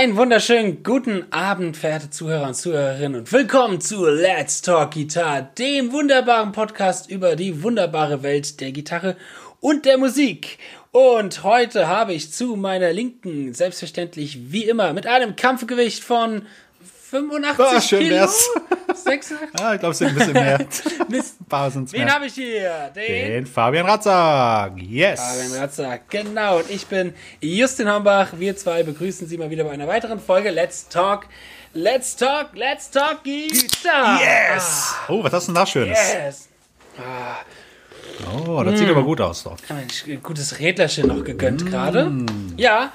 Einen wunderschönen guten Abend, verehrte Zuhörer und Zuhörerinnen und willkommen zu Let's Talk Guitar, dem wunderbaren Podcast über die wunderbare Welt der Gitarre und der Musik. Und heute habe ich zu meiner Linken selbstverständlich wie immer mit einem Kampfgewicht von 85 Ah, schön Kilo. wär's. 86? Ah, ich glaube, es sind ein bisschen mehr. Mist. Wen habe ich hier? Den Den Fabian Ratzak. Yes. Fabian Ratzak, genau. Und ich bin Justin Hombach. Wir zwei begrüßen Sie mal wieder bei einer weiteren Folge Let's Talk. Let's Talk, Let's Talk Guitar. Yes. Oh, was hast du denn da Schönes? Yes. Oh, das sieht Mm. aber gut aus doch. Ein gutes Rädlerchen noch gegönnt gerade. Ja,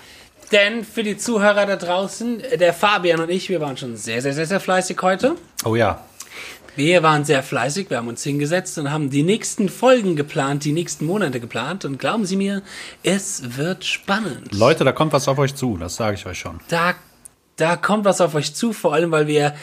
denn für die Zuhörer da draußen, der Fabian und ich, wir waren schon sehr, sehr, sehr, sehr fleißig heute. Oh ja. Wir waren sehr fleißig, wir haben uns hingesetzt und haben die nächsten Folgen geplant, die nächsten Monate geplant. Und glauben Sie mir, es wird spannend. Leute, da kommt was auf euch zu, das sage ich euch schon. da, da kommt was auf euch zu, vor allem weil wir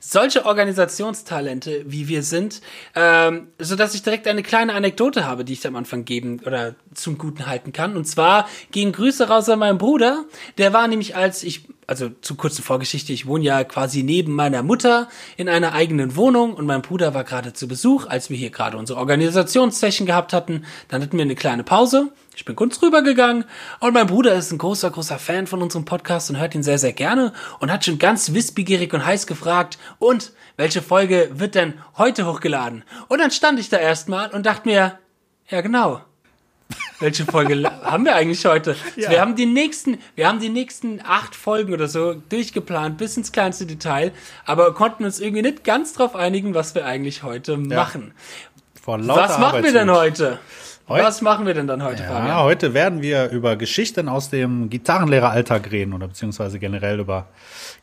solche Organisationstalente wie wir sind, ähm, so dass ich direkt eine kleine Anekdote habe, die ich am Anfang geben oder zum Guten halten kann. Und zwar gehen Grüße raus an meinen Bruder. Der war nämlich als ich also zu kurze Vorgeschichte, ich wohne ja quasi neben meiner Mutter in einer eigenen Wohnung und mein Bruder war gerade zu Besuch, als wir hier gerade unsere Organisationssession gehabt hatten. Dann hatten wir eine kleine Pause. Ich bin kurz rübergegangen und mein Bruder ist ein großer, großer Fan von unserem Podcast und hört ihn sehr, sehr gerne und hat schon ganz wissbegierig und heiß gefragt, und welche Folge wird denn heute hochgeladen? Und dann stand ich da erstmal und dachte mir, ja genau, welche Folge haben wir eigentlich heute? Ja. Wir haben die nächsten, wir haben die nächsten acht Folgen oder so durchgeplant, bis ins kleinste Detail, aber konnten uns irgendwie nicht ganz drauf einigen, was wir eigentlich heute machen. Vor lauter Was machen wir denn heute? Heut- Was machen wir denn dann heute, Ja, Fabian? heute werden wir über Geschichten aus dem Gitarrenlehreralltag reden oder beziehungsweise generell über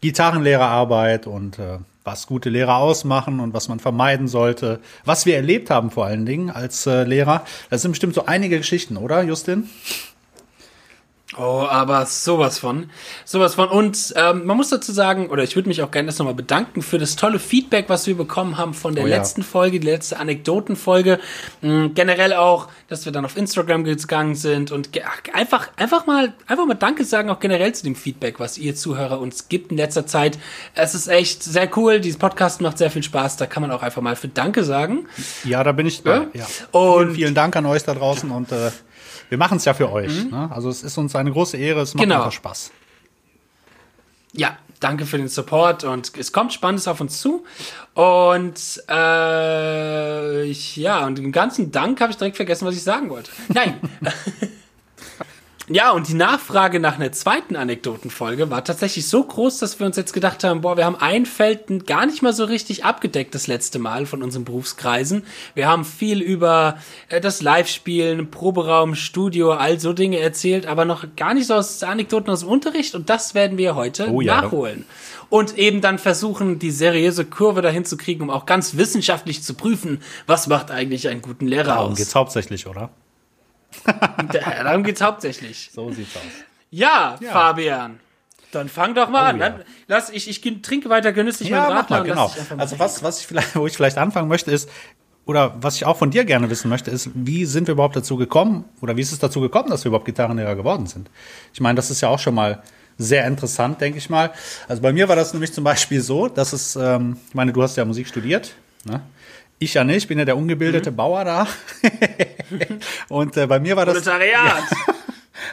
Gitarrenlehrerarbeit und äh, was gute Lehrer ausmachen und was man vermeiden sollte, was wir erlebt haben vor allen Dingen als äh, Lehrer. Das sind bestimmt so einige Geschichten, oder Justin? Oh, aber sowas von. Sowas von. Und ähm, man muss dazu sagen, oder ich würde mich auch gerne erst nochmal bedanken für das tolle Feedback, was wir bekommen haben von der Oh ja. letzten Folge, die letzte Anekdotenfolge. Mm, generell auch, dass wir dann auf Instagram gegangen sind und ge ach, einfach, einfach mal, einfach mal Danke sagen, auch generell zu dem Feedback, was ihr Zuhörer uns gibt in letzter Zeit. Es ist echt sehr cool. Dieses Podcast macht sehr viel Spaß. Da kann man auch einfach mal für Danke sagen. Ja, da bin ich bei. Ja. Und- vielen, vielen Dank an euch da draußen und äh, wir machen es ja für euch. Ne? Also es ist uns eine große Ehre, es macht Genau. einfach Spaß. Ja, danke für den Support und es kommt Spannendes auf uns zu. Und äh, ich, ja, und den ganzen Dank habe ich direkt vergessen, was ich sagen wollte. Nein. Ja, und die Nachfrage nach einer zweiten Anekdotenfolge war tatsächlich so groß, dass wir uns jetzt gedacht haben, boah, wir haben ein Feld gar nicht mal so richtig abgedeckt das letzte Mal von unseren Berufskreisen. Wir haben viel über äh, das Live-Spielen, Proberaum, Studio, all so Dinge erzählt, aber noch gar nicht so aus Anekdoten aus dem Unterricht und das werden wir heute Oh ja, nachholen. Und eben dann versuchen, die seriöse Kurve dahin zu kriegen, um auch ganz wissenschaftlich zu prüfen, was macht eigentlich einen guten Lehrer Darum aus. geht's hauptsächlich, oder? Darum geht's hauptsächlich. So sieht's aus. Ja, Ja. Fabian. Dann fang doch mal Oh, an. ja. Lass ich, ich trinke weiter genüsslich Ja, meinen Radler mal, genau. Also was, was ich vielleicht, wo ich vielleicht anfangen möchte, ist, oder was ich auch von dir gerne wissen möchte, ist, wie sind wir überhaupt dazu gekommen, oder wie ist es dazu gekommen, dass wir überhaupt Gitarrenlehrer geworden sind? Ich meine, das ist ja auch schon mal sehr interessant, denke ich mal. Also bei mir war das nämlich zum Beispiel so, dass es, ähm, ich meine, du hast ja Musik studiert, ne? Ich ja nicht, bin ja der ungebildete Mhm. Bauer da. und äh, bei mir war das. Proletariat.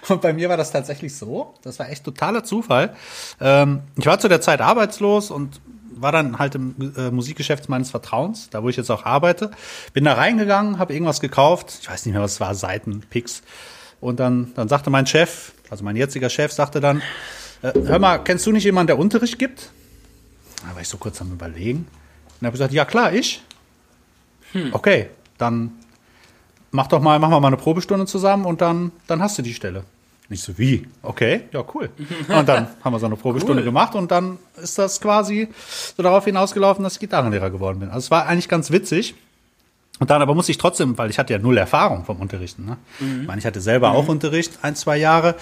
Und bei mir war das tatsächlich so. Das war echt totaler Zufall. Ähm, ich war zu der Zeit arbeitslos und war dann halt im äh, Musikgeschäft meines Vertrauens, da wo ich jetzt auch arbeite. Bin da reingegangen, habe irgendwas gekauft. Ich weiß nicht mehr, was es war, Seiten, Picks. Und dann, dann sagte mein Chef, also mein jetziger Chef, sagte dann, äh, hör mal, kennst du nicht jemanden, der Unterricht gibt? Da war ich so kurz am Überlegen. Und habe gesagt, ja klar, ich. Okay, dann mach doch mal, machen wir mal eine Probestunde zusammen und dann, dann hast du die Stelle. Nicht so wie, okay, ja cool. Und dann haben wir so eine Probestunde Cool. gemacht und dann ist das quasi so darauf hinausgelaufen, dass ich Gitarrenlehrer geworden bin. Also es war eigentlich ganz witzig. Und dann aber musste ich trotzdem, weil ich hatte ja null Erfahrung vom Unterrichten. Ne? Mhm. Ich meine, ich hatte selber mhm. auch Unterricht, ein, zwei Jahre.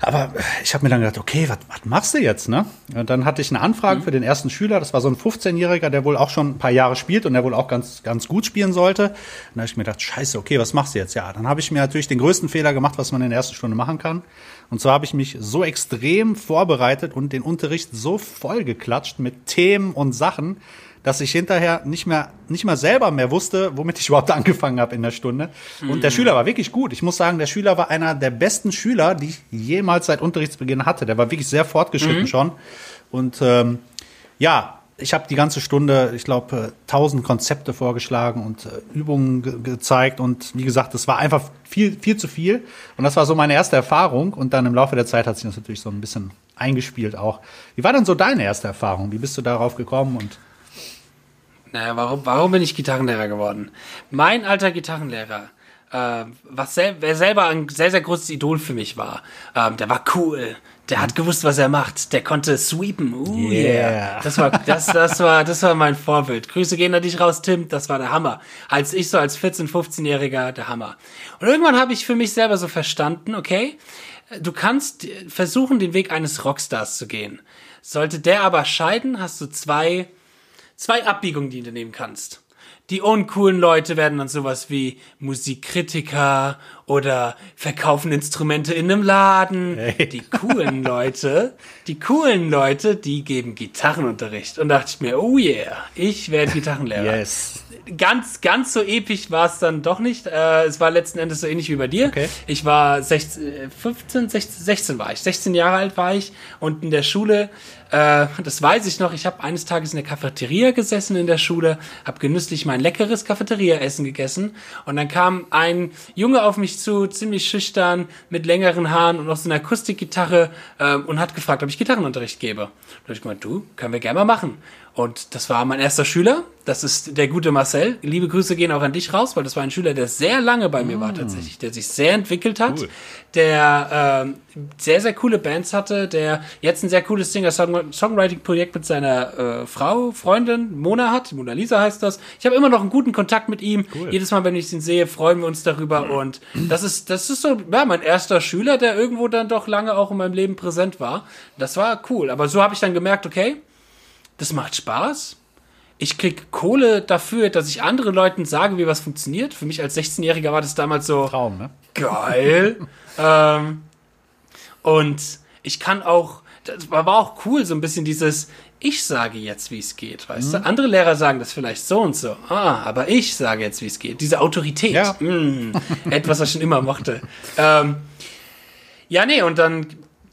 Aber ich habe mir dann gedacht, okay, was machst du jetzt? Ne? Und dann hatte ich eine Anfrage mhm. für den ersten Schüler. Das war so ein 15-Jähriger, der wohl auch schon ein paar Jahre spielt und der wohl auch ganz, ganz gut spielen sollte. Und da habe ich mir gedacht, scheiße, okay, was machst du jetzt? Ja, dann habe ich mir natürlich den größten Fehler gemacht, was man in der ersten Stunde machen kann. Und zwar habe ich mich so extrem vorbereitet und den Unterricht so vollgeklatscht mit Themen und Sachen, dass ich hinterher nicht mehr, nicht mal selber mehr wusste, womit ich überhaupt angefangen habe in der Stunde. Und mhm. der Schüler war wirklich gut. Ich muss sagen, der Schüler war einer der besten Schüler, die ich jemals seit Unterrichtsbeginn hatte. Der war wirklich sehr fortgeschritten mhm. schon. Und ähm, ja, ich habe die ganze Stunde, ich glaube, tausend Konzepte vorgeschlagen und äh, Übungen ge gezeigt. Und wie gesagt, es war einfach viel, viel zu viel. Und das war so meine erste Erfahrung. Und dann im Laufe der Zeit hat sich das natürlich so ein bisschen eingespielt auch. Wie war denn so deine erste Erfahrung? Wie bist du darauf gekommen? Und naja, warum, warum bin ich Gitarrenlehrer geworden? Mein alter Gitarrenlehrer, äh, was sel wer selber ein sehr, sehr großes Idol für mich war, ähm, der war cool, der hat gewusst, was er macht, der konnte sweepen. Uh, yeah. yeah. Das war, das, das war, das war mein Vorbild. Grüße gehen an dich raus, Tim. Das war der Hammer. Als ich so als 14-, 15-Jähriger, der Hammer. Und irgendwann habe ich für mich selber so verstanden, okay, du kannst versuchen, den Weg eines Rockstars zu gehen. Sollte der aber scheiden, hast du zwei zwei Abbiegungen, die du nehmen kannst. Die uncoolen Leute werden dann sowas wie Musikkritiker oder verkaufen Instrumente in einem Laden. Hey. Die coolen Leute, die coolen Leute, die geben Gitarrenunterricht. Und dachte ich mir, oh yeah, ich werde Gitarrenlehrer. Yes. Ganz, ganz so episch war es dann doch nicht. Äh, es war letzten Endes so ähnlich wie bei dir. Okay. Ich war 16, 15, 16, 16 war ich. 16 Jahre alt war ich und in der Schule äh, das weiß ich noch. Ich habe eines Tages in der Cafeteria gesessen in der Schule, habe genüsslich mein leckeres Cafeteria-Essen gegessen und dann kam ein Junge auf mich zu, ziemlich schüchtern, mit längeren Haaren und noch so einer Akustikgitarre äh, und hat gefragt, ob ich Gitarrenunterricht gebe. Da habe ich gemeint, du, können wir gerne mal machen. Und das war mein erster Schüler. Das ist der gute Marcel. Liebe Grüße gehen auch an dich raus, weil das war ein Schüler, der sehr lange bei mir war mm. tatsächlich, der sich sehr entwickelt hat, cool. der äh, sehr, sehr coole Bands hatte, der jetzt ein sehr cooles Singer-Songwriting-Projekt mit seiner äh, Frau, Freundin Mona hat. Mona Lisa heißt das. Ich habe immer noch einen guten Kontakt mit ihm. Cool. Jedes Mal, wenn ich ihn sehe, freuen wir uns darüber. Und das ist, das ist so, ja, mein erster Schüler, der irgendwo dann doch lange auch in meinem Leben präsent war. Das war cool. Aber so habe ich dann gemerkt, okay, das macht Spaß. Ich krieg Kohle dafür, dass ich anderen Leuten sage, wie was funktioniert. Für mich als 16-Jähriger war das damals so Traum, ne? geil. ähm, und ich kann auch, das war auch cool, so ein bisschen dieses, ich sage jetzt, wie es geht, weißt mhm. du? Andere Lehrer sagen das vielleicht so und so. Ah, aber ich sage jetzt, wie es geht. Diese Autorität. Ja. Mh, mm, etwas, was ich schon immer mochte. Ähm, ja, nee, und dann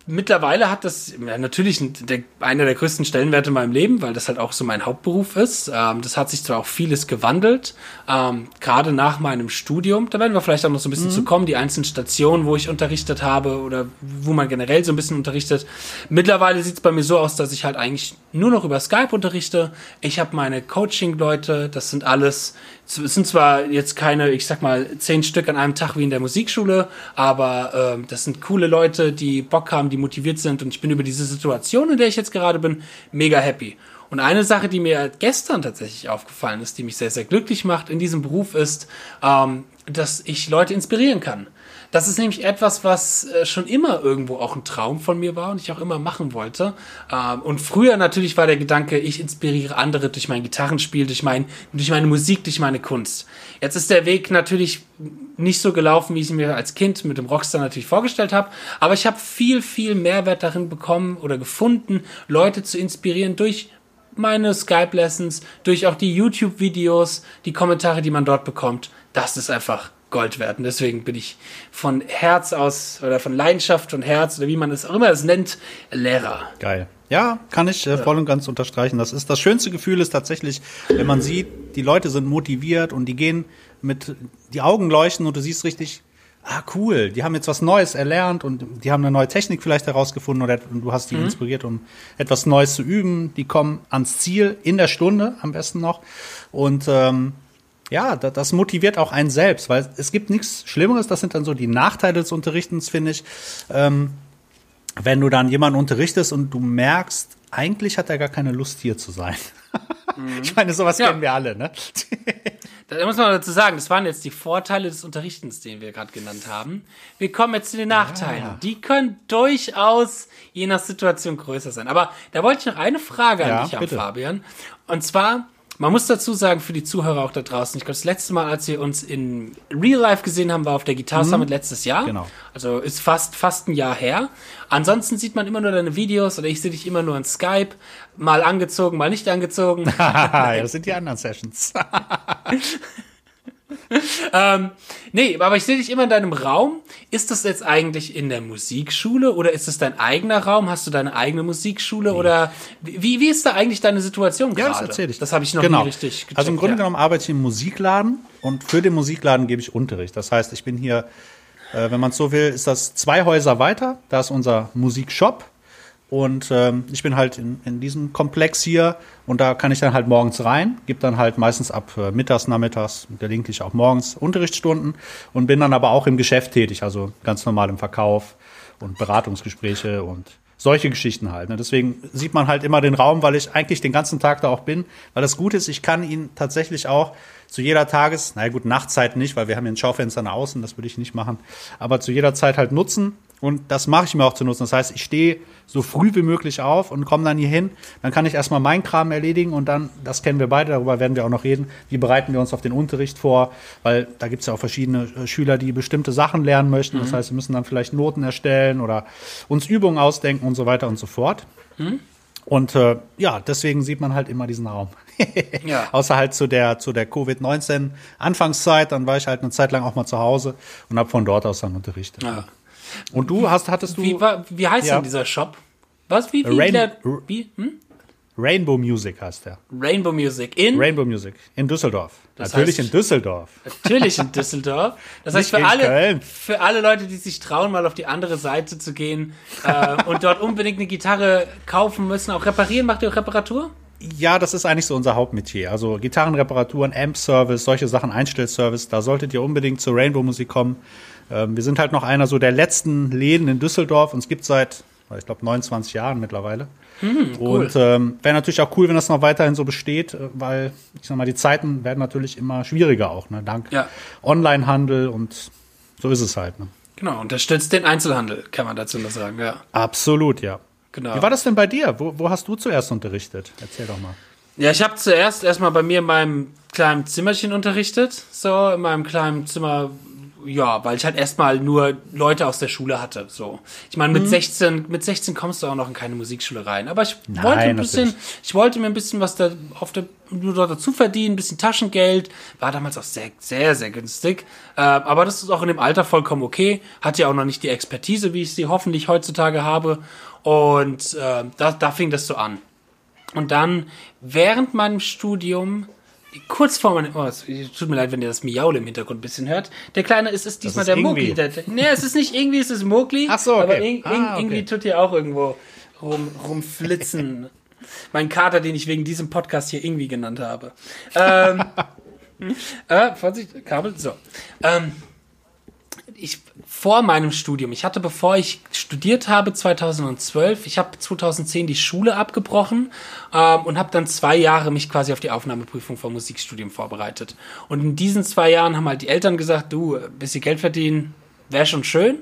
mittlerweile hat das ja, natürlich der, einer der größten Stellenwerte in meinem Leben, weil das halt auch so mein Hauptberuf ist. Ähm, das hat sich zwar auch vieles gewandelt, ähm, gerade nach meinem Studium. Da werden wir vielleicht auch noch so ein bisschen mhm. zu kommen, die einzelnen Stationen, wo ich unterrichtet habe oder wo man generell so ein bisschen unterrichtet. Mittlerweile sieht es bei mir so aus, dass ich halt eigentlich nur noch über Skype unterrichte. Ich habe meine Coaching-Leute, das sind alles es sind zwar jetzt keine, ich sag mal, zehn Stück an einem Tag wie in der Musikschule, aber äh, das sind coole Leute, die Bock haben, die motiviert sind und ich bin über diese Situation, in der ich jetzt gerade bin, mega happy. Und eine Sache, die mir gestern tatsächlich aufgefallen ist, die mich sehr, sehr glücklich macht in diesem Beruf, ist, ähm, dass ich Leute inspirieren kann. Das ist nämlich etwas, was äh, schon immer irgendwo auch ein Traum von mir war und ich auch immer machen wollte. Ähm, und früher natürlich war der Gedanke, ich inspiriere andere durch mein Gitarrenspiel, durch, mein, durch meine Musik, durch meine Kunst. Jetzt ist der Weg natürlich nicht so gelaufen, wie ich mir als Kind mit dem Rockstar natürlich vorgestellt habe. Aber ich habe viel, viel Mehrwert darin bekommen oder gefunden, Leute zu inspirieren durch meine Skype-Lessons, durch auch die YouTube-Videos, die Kommentare, die man dort bekommt. Das ist einfach Gold wert. Und deswegen bin ich von Herz aus oder von Leidenschaft und Herz oder wie man es auch immer es nennt, Lehrer. Geil. Ja, kann ich äh, voll und ganz unterstreichen. Das ist das schönste Gefühl ist tatsächlich, wenn man sieht, die Leute sind motiviert und die gehen mit die Augen leuchten und du siehst richtig, ah cool, die haben jetzt was Neues erlernt und die haben eine neue Technik vielleicht herausgefunden oder du hast die mhm. inspiriert, um etwas Neues zu üben. Die kommen ans Ziel in der Stunde am besten noch und ähm, ja, das motiviert auch einen selbst, weil es gibt nichts Schlimmeres, das sind dann so die Nachteile des Unterrichtens, finde ich. Ähm, wenn du dann jemanden unterrichtest und du merkst, eigentlich hat er gar keine Lust hier zu sein. Mhm. Ich meine, sowas ja. kennen wir alle, ne? Da muss man dazu sagen, das waren jetzt die Vorteile des Unterrichtens, den wir gerade genannt haben. Wir kommen jetzt zu den Nachteilen. Ja. Die können durchaus je nach Situation größer sein. Aber da wollte ich noch eine Frage an Ja, dich haben, bitte. Fabian. Und zwar, man muss dazu sagen, für die Zuhörer auch da draußen, ich glaube, das letzte Mal, als wir uns in Real Life gesehen haben, war auf der Guitar Summit letztes Jahr. Genau. Also ist fast, fast ein Jahr her. Ansonsten sieht man immer nur deine Videos oder ich sehe dich immer nur in Skype, mal angezogen, mal nicht angezogen. das sind die anderen Sessions. Nee, aber ich sehe dich immer in deinem Raum. Ist das jetzt eigentlich in der Musikschule oder ist es dein eigener Raum? Hast du deine eigene Musikschule oder wie, wie ist da eigentlich deine Situation Ja, gerade? das erzähle ich. Das habe ich noch genau. nie richtig gecheckt. Also im Grunde ja. genommen arbeite ich im Musikladen und für den Musikladen gebe ich Unterricht. Das heißt, ich bin hier, äh, wenn man es so will, ist das zwei Häuser weiter. Da ist unser Musikshop. Und ähm, ich bin halt in, in diesem Komplex hier und da kann ich dann halt morgens rein, gebe dann halt meistens ab äh, mittags, nachmittags, gelegentlich auch morgens Unterrichtsstunden und bin dann aber auch im Geschäft tätig, also ganz normal im Verkauf und Beratungsgespräche und solche Geschichten halt. Ne? Deswegen sieht man halt immer den Raum, weil ich eigentlich den ganzen Tag da auch bin. Weil das Gute ist, ich kann ihn tatsächlich auch zu jeder Tages, naja gut, Nachtzeit nicht, weil wir haben hier ein Schaufenster nach außen, das würde ich nicht machen, aber zu jeder Zeit halt nutzen. Und das mache ich mir auch zu nutzen. Das heißt, ich stehe so früh wie möglich auf und komme dann hier hin. Dann kann ich erstmal meinen Kram erledigen und dann, das kennen wir beide, darüber werden wir auch noch reden, wie bereiten wir uns auf den Unterricht vor, weil da gibt es ja auch verschiedene äh, Schüler, die bestimmte Sachen lernen möchten. Das heißt, sie müssen dann vielleicht Noten erstellen oder uns Übungen ausdenken und so weiter und so fort. Und äh, ja, deswegen sieht man halt immer diesen Raum. Ja. Außer halt zu der, zu der Covid-19 Anfangszeit, dann war ich halt eine Zeit lang auch mal zu Hause und habe von dort aus dann unterrichtet. Ja. Und du hast, hattest du Wie, wa- wie heißt Ja. denn dieser Shop? Was? Wie? Wie? Rain- der, wie? Hm? Rainbow Music heißt der. Rainbow Music in? Rainbow Music in Düsseldorf. Das Natürlich heißt- in Düsseldorf. Natürlich in Düsseldorf. Das heißt, für alle, Köln. für alle Leute, die sich trauen, mal auf die andere Seite zu gehen äh, und dort unbedingt eine Gitarre kaufen müssen, auch reparieren, macht ihr auch Reparatur? Ja, das ist eigentlich so unser Hauptmetier. Also Gitarrenreparaturen, Amp-Service, solche Sachen, Einstellservice, da solltet ihr unbedingt zur Rainbow-Musik kommen. Ähm, wir sind halt noch einer so der letzten Läden in Düsseldorf. Uns gibt seit, ich glaube, 29 Jahren mittlerweile. Und ähm, wäre natürlich auch cool, wenn das noch weiterhin so besteht, äh, weil, ich sag mal, die Zeiten werden natürlich immer schwieriger auch, ne? dank Ja. Onlinehandel und so ist es halt. Ne? Genau, unterstützt den Einzelhandel, kann man dazu nur sagen, ja. Absolut, ja. Genau. Wie war das denn bei dir? Wo, wo hast du zuerst unterrichtet? Erzähl doch mal. Ja, ich habe zuerst erstmal bei mir in meinem kleinen Zimmerchen unterrichtet, so in meinem kleinen Zimmer, ja, weil ich halt erstmal nur Leute aus der Schule hatte, so. Ich meine, mit Mhm. 16, mit 16 kommst du auch noch in keine Musikschule rein, aber ich Nein, wollte ein bisschen, natürlich. ich wollte mir ein bisschen was da auf der nur dort dazu verdienen, ein bisschen Taschengeld, war damals auch sehr, sehr, sehr günstig, äh, aber das ist auch in dem Alter vollkommen okay, hatte ja auch noch nicht die Expertise, wie ich sie hoffentlich heutzutage habe und äh, da, da fing das so an. Und dann während meinem Studium, kurz vor meinem, oh, es tut mir leid, wenn ihr das Miaule im Hintergrund ein bisschen hört. Der Kleine, es ist diesmal ist der. Mogli. Der, nee, es ist nicht irgendwie, es ist Mogli. Ach so, okay. Aber irg- Ah, irg- okay. irgendwie tut hier auch irgendwo rum, rumflitzen. mein Kater, den ich wegen diesem Podcast hier irgendwie genannt habe. Ähm, äh, Vorsicht, Kabel, so. Ähm, ich vor meinem Studium, ich hatte, bevor ich studiert habe, 2012, ich habe 2010 die Schule abgebrochen ähm, und habe dann zwei Jahre mich quasi auf die Aufnahmeprüfung vom Musikstudium vorbereitet. Und in diesen zwei Jahren haben halt die Eltern gesagt, du, bisschen Geld verdienen, wäre schon schön.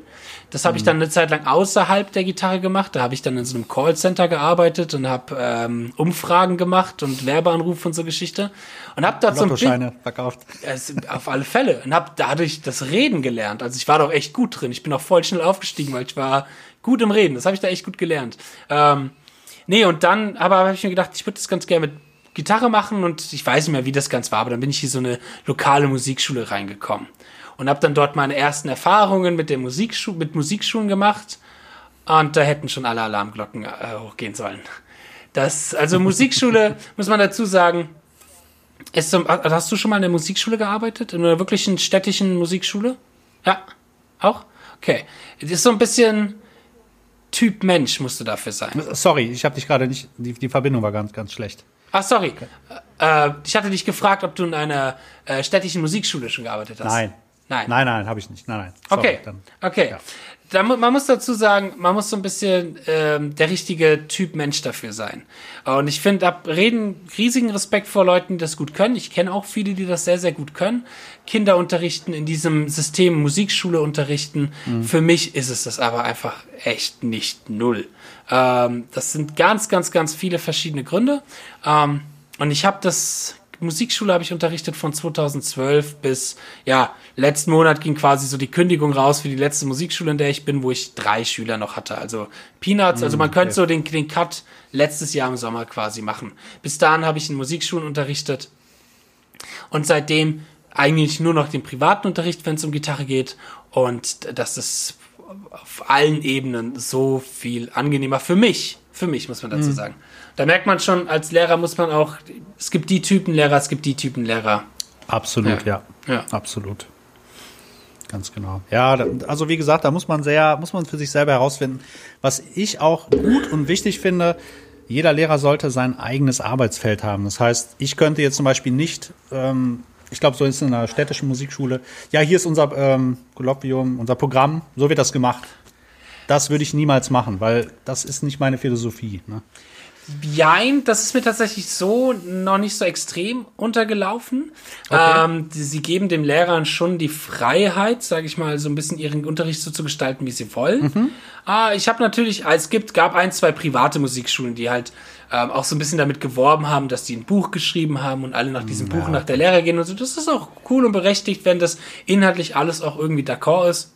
Das habe ich dann eine Zeit lang außerhalb der Gitarre gemacht. Da habe ich dann in so einem Callcenter gearbeitet und habe ähm, Umfragen gemacht und Werbeanrufe und so Geschichte. Und habe dort so Lottoscheine verkauft. es, auf alle Fälle. Und habe dadurch das Reden gelernt. Also ich war doch echt gut drin. Ich bin auch voll schnell aufgestiegen, weil ich war gut im Reden. Das habe ich da echt gut gelernt. Ähm, nee, und dann aber habe ich mir gedacht, ich würde das ganz gerne mit Gitarre machen und ich weiß nicht mehr, wie das ganz war, aber dann bin ich hier so eine lokale Musikschule reingekommen und habe dann dort meine ersten Erfahrungen mit der Musikschu mit Musikschulen gemacht und da hätten schon alle Alarmglocken äh, hochgehen sollen. Das also Musikschule muss man dazu sagen, ist so, hast du schon mal in der Musikschule gearbeitet? In einer wirklichen städtischen Musikschule? Ja. Auch? Okay. Ist so ein bisschen Typ Mensch musst du dafür sein. Sorry, ich habe dich gerade nicht, die, die Verbindung war ganz, ganz schlecht. Ach, sorry. Äh, ich hatte dich gefragt, ob du in einer äh, städtischen Musikschule schon gearbeitet hast. Nein. Nein. Nein, nein, habe ich nicht. Nein, nein. Sorry, Okay. dann- okay. ja. da, man muss dazu sagen, man muss so ein bisschen ähm, der richtige Typ Mensch dafür sein. Und ich finde, da reden riesigen Respekt vor Leuten, die das gut können. Ich kenne auch viele, die das sehr, sehr gut können. Kinder unterrichten in diesem System, Musikschule unterrichten. Mhm. Für mich ist es das aber einfach echt nicht null. Ähm, das sind ganz, ganz, ganz viele verschiedene Gründe. Ähm, und ich habe das Musikschule habe ich unterrichtet von 2012 bis, ja, letzten Monat ging quasi so die Kündigung raus für die letzte Musikschule, in der ich bin, wo ich drei Schüler noch hatte. Also Peanuts, also man könnte so den, den Cut letztes Jahr im Sommer quasi machen. Bis dahin habe ich in Musikschulen unterrichtet und seitdem eigentlich nur noch den privaten Unterricht, wenn es um Gitarre geht. Und das ist auf allen Ebenen so viel angenehmer für mich. Für mich, muss man dazu mhm. Da merkt man schon, als Lehrer muss man auch, es gibt die Typen Lehrer, es gibt die Typen Lehrer. Absolut, ja. ja. ja. Absolut. Ganz genau. Ja, also wie gesagt, da muss man sehr, muss man für sich selber herausfinden. Was ich auch gut und wichtig finde, jeder Lehrer sollte sein eigenes Arbeitsfeld haben. Das heißt, ich könnte jetzt zum Beispiel nicht, ähm, ich glaube, so ist es in einer städtischen Musikschule, ja, hier ist unser ähm, Kolloquium, unser Programm, so wird das gemacht. Das würde ich niemals machen, weil das ist nicht meine Philosophie. Ne? Jein, das ist mir tatsächlich so noch nicht so extrem untergelaufen. Okay. Ähm, sie geben dem Lehrern schon die Freiheit, sage ich mal, so ein bisschen ihren Unterricht so zu gestalten, wie sie wollen. Mhm. Äh, ich habe natürlich, es gibt, gab ein, zwei private Musikschulen, die halt ähm, auch so ein bisschen damit geworben haben, dass die ein Buch geschrieben haben und alle nach diesem ja. Buch nach der Lehre gehen und so. Das ist auch cool und berechtigt, wenn das inhaltlich alles auch irgendwie d'accord ist.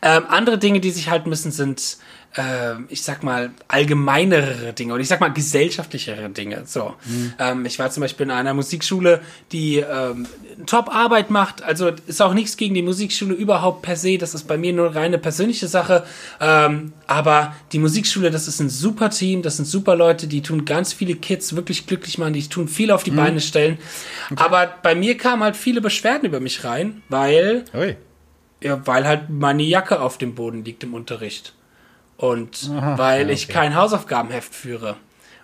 Ähm, andere Dinge, die sich halten müssen, sind äh, ich sag mal, allgemeinere Dinge oder ich sag mal gesellschaftlichere Dinge. So, mhm. ähm, ich war zum Beispiel in einer Musikschule, die ähm, Top-Arbeit macht. Also ist auch nichts gegen die Musikschule überhaupt per se. Das ist bei mir nur reine persönliche Sache. Ähm, aber die Musikschule, das ist ein super Team, das sind super Leute, die tun ganz viele Kids wirklich glücklich machen, die tun viel auf die mhm. Beine stellen. Okay. Aber bei mir kamen halt viele Beschwerden über mich rein, weil, ja, weil halt meine Jacke auf dem Boden liegt im Unterricht und Aha, weil ja, ich kein Hausaufgabenheft führe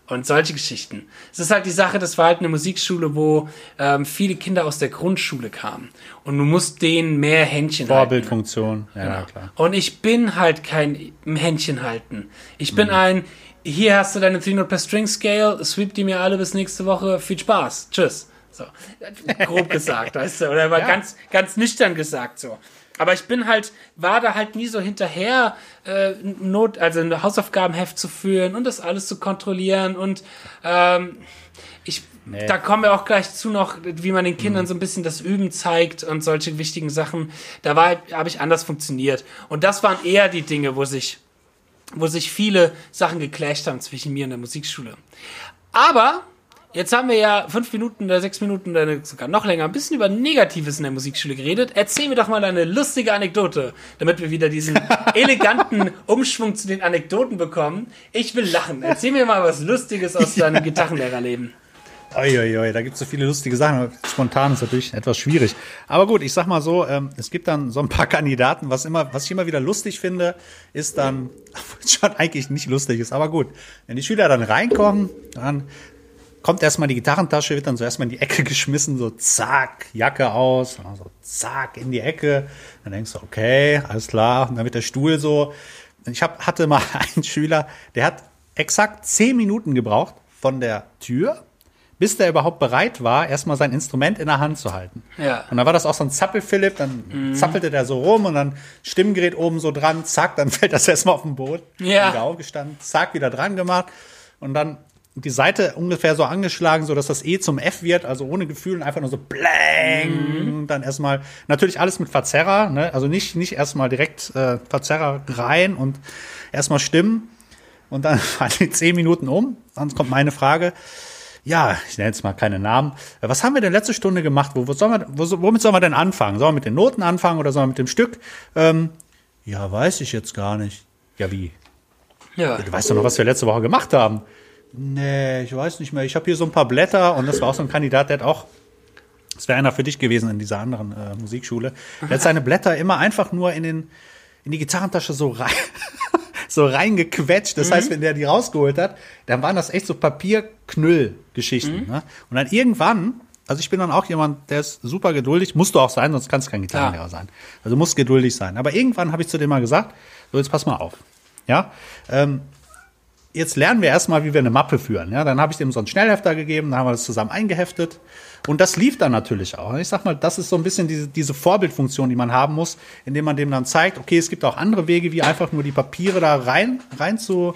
und solche Geschichten. Es ist halt die Sache, das war halt eine Musikschule, wo ähm, viele Kinder aus der Grundschule kamen und du musst denen mehr Händchen Vorbildfunktion. halten. Vorbildfunktion, ja, genau. klar. Und ich bin halt kein Händchen halten. Ich bin mhm. ein, hier hast du deine 3 Note per String Scale, sweep die mir alle bis nächste Woche, viel Spaß, tschüss. So, grob gesagt, weißt du, oder war ja. ganz, ganz nüchtern gesagt so. Aber ich bin halt, war da halt nie so hinterher, äh, Not, also ein Hausaufgabenheft zu führen und das alles zu kontrollieren und ähm, ich, nee. da kommen wir auch gleich zu noch, wie man den Kindern mhm. so ein bisschen das Üben zeigt und solche wichtigen Sachen. Da war, habe ich anders funktioniert. Und das waren eher die Dinge, wo sich, wo sich viele Sachen geclasht haben zwischen mir und der Musikschule. Aber Jetzt haben wir ja fünf Minuten oder sechs Minuten oder sogar noch länger ein bisschen über Negatives in der Musikschule geredet. Erzähl mir doch mal eine lustige Anekdote, damit wir wieder diesen eleganten Umschwung zu den Anekdoten bekommen. Ich will lachen. Erzähl mir mal was Lustiges aus deinem Gitarrenlehrerleben. Uiuiui, da gibt es so viele lustige Sachen. Spontan ist natürlich etwas schwierig. Aber gut, ich sag mal so, ähm, es gibt dann so ein paar Kandidaten. Was immer, was ich immer wieder lustig finde, ist dann, schon eigentlich nicht lustig ist, aber gut. Wenn die Schüler dann reinkommen, dann kommt erstmal die Gitarrentasche, wird dann so erstmal in die Ecke geschmissen, so zack, Jacke aus, so zack, in die Ecke. Dann denkst du, okay, alles klar. Und dann wird der Stuhl so. Ich hab, hatte mal einen Schüler, der hat exakt zehn Minuten gebraucht von der Tür, bis der überhaupt bereit war, erstmal sein Instrument in der Hand zu halten. Ja. Und dann war das auch so ein Zappel-Philipp, dann mhm. zappelte der so rum und dann Stimmgerät oben so dran, zack, dann fällt das erstmal auf den Boden. Ja. Wieder aufgestanden, zack, wieder dran gemacht. Und dann die Seite ungefähr so angeschlagen, so dass das E zum F wird, also ohne Gefühl einfach nur so blang. Mhm. Dann erstmal natürlich alles mit Verzerrer, ne? also nicht nicht erstmal direkt äh, Verzerrer rein und erstmal stimmen und dann waren die zehn Minuten um. Dann kommt meine Frage. Ja, ich nenne jetzt mal keine Namen. Was haben wir denn letzte Stunde gemacht? Wo, wo sollen wir, wo, womit sollen wir denn anfangen? Sollen wir mit den Noten anfangen oder sollen wir mit dem Stück? Ähm, ja, weiß ich jetzt gar nicht. Ja, wie? Ja. Du weißt doch noch, was wir letzte Woche gemacht haben. Nee, ich weiß nicht mehr. Ich habe hier so ein paar Blätter und das war auch so ein Kandidat, der hat auch, das wäre einer für dich gewesen in dieser anderen äh, Musikschule, der hat seine Blätter immer einfach nur in, den, in die Gitarrentasche so rein, so reingequetscht. Das mhm. heißt, wenn der die rausgeholt hat, dann waren das echt so Papierknüll-Geschichten. Mhm. Ne? Und dann irgendwann Also ich bin dann auch jemand, der ist super geduldig. Musst du auch sein, sonst kannst du kein Gitarrenlehrer Ja. sein. Also du musst geduldig sein. Aber irgendwann habe ich zu dem mal gesagt, so jetzt pass mal auf. Ja, ähm, jetzt lernen wir erstmal, wie wir eine Mappe führen. Ja, dann habe ich dem so einen Schnellhefter gegeben, dann haben wir das zusammen eingeheftet. Und das lief dann natürlich auch. Ich sag mal, das ist so ein bisschen diese, diese Vorbildfunktion, die man haben muss, indem man dem dann zeigt, okay, es gibt auch andere Wege, wie einfach nur die Papiere da rein, rein zu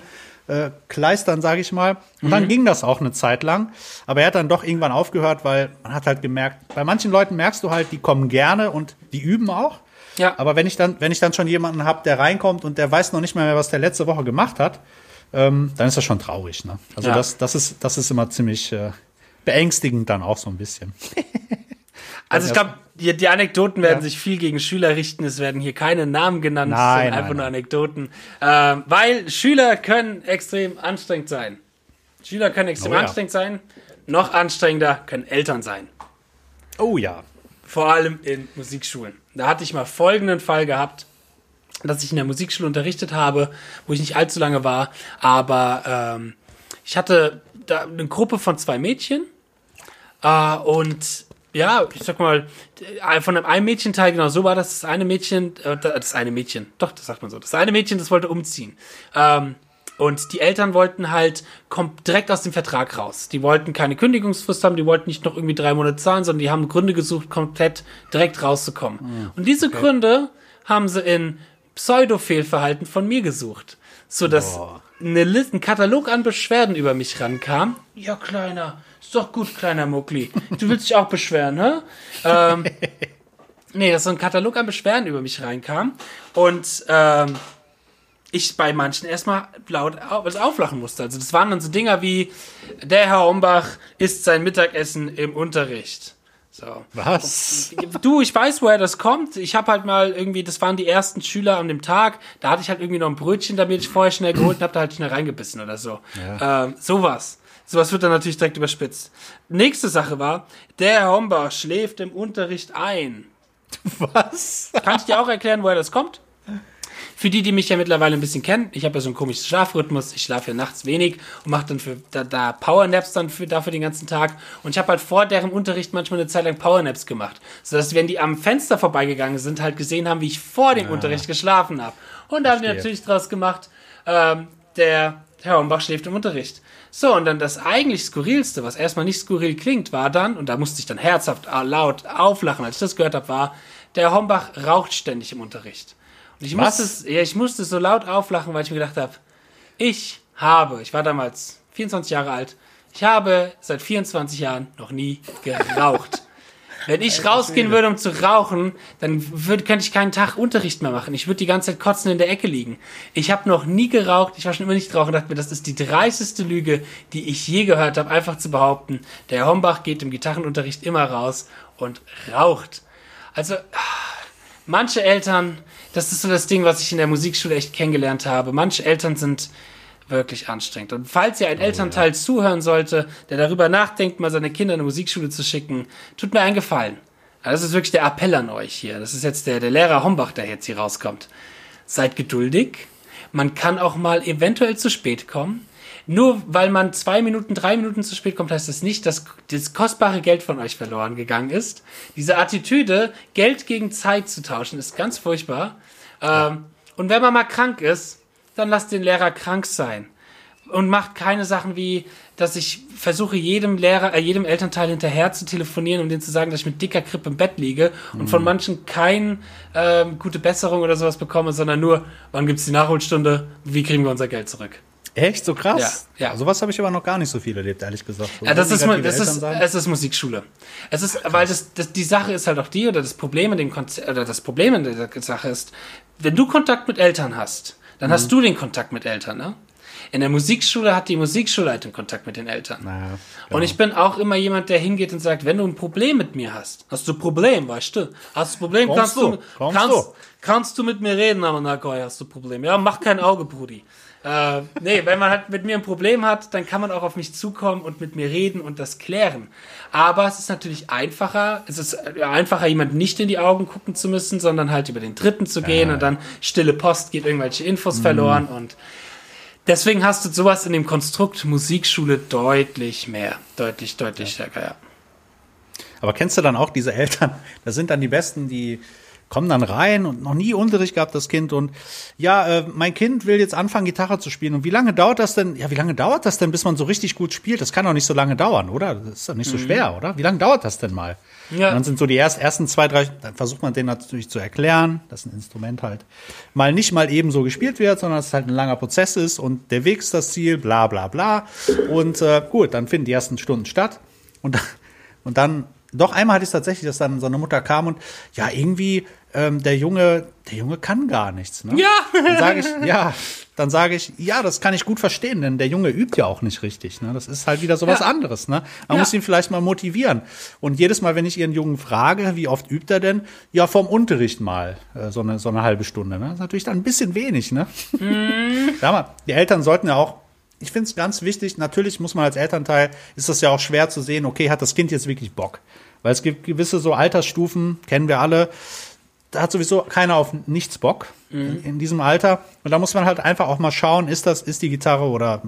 äh, kleistern, sage ich mal. Und dann ging das auch eine Zeit lang. Aber er hat dann doch irgendwann aufgehört, weil man hat halt gemerkt, bei manchen Leuten merkst du halt, die kommen gerne und die üben auch. Ja. Aber wenn ich dann, wenn ich dann schon jemanden habe, der reinkommt und der weiß noch nicht mehr, mehr was der letzte Woche gemacht hat, ähm, dann ist das schon traurig. Ne? Also Ja. das, das ist, das ist immer ziemlich äh, beängstigend dann auch so ein bisschen. Also ich glaube, die, die Anekdoten werden Ja. sich viel gegen Schüler richten. Es werden hier keine Namen genannt, Nein, es sind nein, einfach nur nein. Anekdoten. Ähm, weil Schüler können extrem anstrengend sein. Schüler können extrem Oh ja. anstrengend sein. Noch anstrengender können Eltern sein. Oh ja. Vor allem in Musikschulen. Da hatte ich mal folgenden Fall gehabt, dass ich in der Musikschule unterrichtet habe, wo ich nicht allzu lange war, aber ähm, ich hatte da eine Gruppe von zwei Mädchen äh, und ja, ich sag mal, äh, von einem einen Mädchenteil genau so war das, das eine Mädchen, äh, das eine Mädchen, doch, das sagt man so, das eine Mädchen, das wollte umziehen. Ähm, und die Eltern wollten halt kommt direkt aus dem Vertrag raus. Die wollten keine Kündigungsfrist haben, die wollten nicht noch irgendwie drei Monate zahlen, sondern die haben Gründe gesucht, komplett direkt rauszukommen. Und diese Gründe haben sie in Pseudo-Fehlverhalten von mir gesucht. So dass Boah. eine Liste, ein Katalog an Beschwerden über mich rankam. Ja, Kleiner, ist doch gut, kleiner Muckli. Du willst dich auch beschweren, hä? Ähm, nee, dass so ein Katalog an Beschwerden über mich reinkam. Und ähm, ich bei manchen erstmal laut au- also auflachen musste. Also das waren dann so Dinger wie, der Herr Hombach isst sein Mittagessen im Unterricht. So. Was? Du, ich weiß, woher das kommt. Ich habe halt mal irgendwie, das waren die ersten Schüler an dem Tag. Da hatte ich halt irgendwie noch ein Brötchen, damit ich vorher schnell geholt und hab da halt schnell reingebissen oder so. Ja. Ähm, sowas. Sowas wird dann natürlich direkt überspitzt. Nächste Sache war, der Herr Hombach schläft im Unterricht ein. Was? Kann ich dir auch erklären, woher das kommt? Für die, die mich ja mittlerweile ein bisschen kennen, ich habe ja so einen komischen Schlafrhythmus, ich schlafe ja nachts wenig und mache dann für da, da Powernaps dann für, dafür den ganzen Tag. Und ich habe halt vor deren Unterricht manchmal eine Zeit lang Powernaps gemacht. Sodass, wenn die am Fenster vorbeigegangen sind, halt gesehen haben, wie ich vor dem Unterricht geschlafen habe. Und da haben Verstehe. natürlich draus gemacht, ähm, der Herr Hombach schläft im Unterricht. So, und dann das eigentlich Skurrilste, was erstmal nicht skurril klingt, war dann, und da musste ich dann herzhaft äh, laut auflachen, als ich das gehört habe, war, der Hombach raucht ständig im Unterricht. Ich Was? musste, es, ja, ich musste so laut auflachen, weil ich mir gedacht habe, ich habe, ich war damals 24 Jahre alt, ich habe seit 24 Jahren noch nie geraucht. Wenn ich rausgehen würde, um zu rauchen, dann würd, könnte ich keinen Tag Unterricht mehr machen. Ich würde die ganze Zeit kotzen in der Ecke liegen. Ich habe noch nie geraucht, ich war schon immer nicht rauchen, dachte mir, das ist die dreisteste Lüge, die ich je gehört habe, einfach zu behaupten, der Herr Hombach geht im Gitarrenunterricht immer raus und raucht. Also, manche Eltern, das ist so das Ding, was ich in der Musikschule echt kennengelernt habe. Manche Eltern sind wirklich anstrengend. Und falls ihr ein Elternteil zuhören sollte, der darüber nachdenkt, mal seine Kinder in eine Musikschule zu schicken, tut mir einen Gefallen. Das ist wirklich der Appell an euch hier. Das ist jetzt der, der Lehrer Hombach, der jetzt hier rauskommt. Seid geduldig. Man kann auch mal eventuell zu spät kommen. Nur weil man zwei Minuten, drei Minuten zu spät kommt, heißt das nicht, dass das kostbare Geld von euch verloren gegangen ist. Diese Attitüde, Geld gegen Zeit zu tauschen, ist ganz furchtbar. Ähm, und wenn man mal krank ist, dann lasst den Lehrer krank sein. Und macht keine Sachen wie, dass ich versuche, jedem Lehrer, äh, jedem Elternteil hinterher zu telefonieren, um denen zu sagen, dass ich mit dicker Krippe im Bett liege und von manchen keine ähm, gute Besserung oder sowas bekomme, sondern nur, wann gibt's die Nachholstunde, wie kriegen wir unser Geld zurück? Echt so krass? Ja, ja. Sowas habe ich aber noch gar nicht so viel erlebt, ehrlich gesagt. So Ja, das ist, das ist, es ist Musikschule. Es ist, weil das, das, die Sache ist halt auch die, oder das Problem in dem Konzept, oder das Problem in der Sache ist, wenn du Kontakt mit Eltern hast, dann Mhm. hast du den Kontakt mit Eltern, ne? In der Musikschule hat die Musikschulleitung Kontakt mit den Eltern. Naja, Und ich bin auch immer jemand, der hingeht und sagt, wenn du ein Problem mit mir hast, hast du ein Problem, weißt du? Hast du ein Problem, Kommst kannst du, du, kannst, du. kannst du mit mir reden, aber na hast du ein Problem. Ja, mach kein Auge, Brudi. Äh, nee, wenn man halt mit mir ein Problem hat, dann kann man auch auf mich zukommen und mit mir reden und das klären. Aber es ist natürlich einfacher, es ist äh, einfacher, jemand nicht in die Augen gucken zu müssen, sondern halt über den Dritten zu gehen und dann stille Post geht irgendwelche Infos Mhm. verloren und deswegen hast du sowas in dem Konstrukt Musikschule deutlich mehr. Deutlich, deutlich stärker, ja. Aber kennst du dann auch diese Eltern? Das sind dann die Besten, die kommen dann rein und noch nie Unterricht gehabt, das Kind. Und ja, äh, mein Kind will jetzt anfangen, Gitarre zu spielen. Und wie lange dauert das denn? Ja, wie lange dauert das denn, bis man so richtig gut spielt? Das kann doch nicht so lange dauern, oder? Das ist doch nicht so mhm. schwer, oder? Wie lange dauert das denn mal? Ja. Und dann sind so die erst, ersten zwei, drei, dann versucht man denen natürlich zu erklären, dass ein Instrument halt mal nicht mal eben so gespielt wird, sondern dass es halt ein langer Prozess ist und der Weg ist das Ziel, bla bla bla. Und äh, gut, dann finden die ersten Stunden statt. Und, und dann, doch einmal hatte ich es tatsächlich, dass dann so eine Mutter kam und ja, irgendwie ähm, der Junge, der Junge kann gar nichts. Ne? Ja. Dann sage ich, ja, dann sage ich, ja, das kann ich gut verstehen, denn der Junge übt ja auch nicht richtig. Ne? Das ist halt wieder sowas ja. anderes. Ne? Man ja. muss ihn vielleicht mal motivieren. Und jedes Mal, wenn ich ihren Jungen frage, wie oft übt er denn? Ja, vom Unterricht mal äh, so, eine, so eine halbe Stunde. Ne? Das ist natürlich dann ein bisschen wenig. Ne? Mhm. mal, die Eltern sollten ja auch ich finde es ganz wichtig, natürlich muss man als Elternteil, ist das ja auch schwer zu sehen, okay, hat das Kind jetzt wirklich Bock? Weil es gibt gewisse so Altersstufen, kennen wir alle, da hat sowieso keiner auf nichts Bock mhm. in, in, diesem Alter. Und da muss man halt einfach auch mal schauen, ist das, ist die Gitarre oder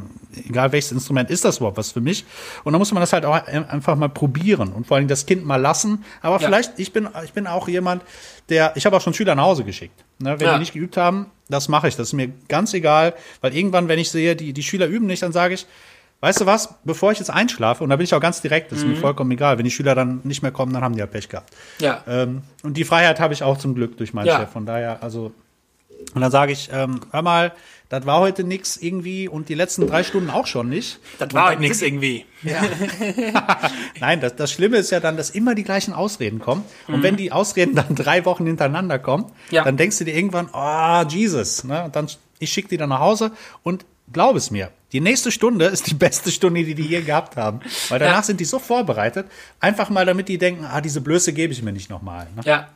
egal welches Instrument, ist das überhaupt was für mich? Und da muss man das halt auch einfach mal probieren und vor allem das Kind mal lassen. Aber ja. vielleicht, ich bin, ich bin auch jemand, der, ich habe auch schon Schüler nach Hause geschickt. Ne, wenn ja. die nicht geübt haben, das mache ich. Das ist mir ganz egal, weil irgendwann, wenn ich sehe, die, die Schüler üben nicht, dann sage ich, weißt du was, bevor ich jetzt einschlafe, und da bin ich auch ganz direkt, das ist mhm. mir vollkommen egal, wenn die Schüler dann nicht mehr kommen, dann haben die ja Pech gehabt. Ja. Ähm, und die Freiheit habe ich auch zum Glück durch meinen ja. Chef. Von daher, also, und dann sage ich, ähm, hör mal, das war heute nix irgendwie und die letzten drei Stunden auch schon nicht. Das war heute nix irgendwie. Ja. Nein, das, das Schlimme ist ja dann, dass immer die gleichen Ausreden kommen. Und mhm. wenn die Ausreden dann drei Wochen hintereinander kommen, ja. dann denkst du dir irgendwann, oh, Jesus. Ne? Und dann, ich schicke die dann nach Hause und glaub es mir, die nächste Stunde ist die beste Stunde, die die hier gehabt haben. Weil danach ja. sind die so vorbereitet, einfach mal damit die denken, ah, diese Blöße gebe ich mir nicht nochmal. Ne? Ja.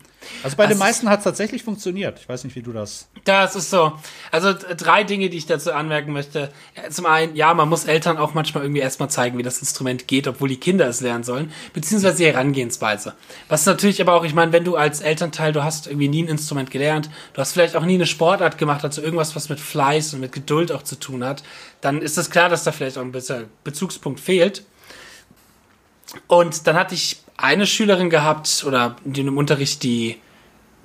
Also bei das den meisten hat es tatsächlich funktioniert. Ich weiß nicht, wie du das. Das ist so. Also drei Dinge, die ich dazu anmerken möchte. Zum einen, ja, man muss Eltern auch manchmal irgendwie erstmal zeigen, wie das Instrument geht, obwohl die Kinder es lernen sollen, beziehungsweise die Herangehensweise. Was natürlich aber auch, ich meine, wenn du als Elternteil, du hast irgendwie nie ein Instrument gelernt, du hast vielleicht auch nie eine Sportart gemacht, also irgendwas, was mit Fleiß und mit Geduld auch zu tun hat, dann ist es klar, dass da vielleicht auch ein bisschen Bezugspunkt fehlt. Und dann hatte ich eine Schülerin gehabt oder in dem Unterricht, die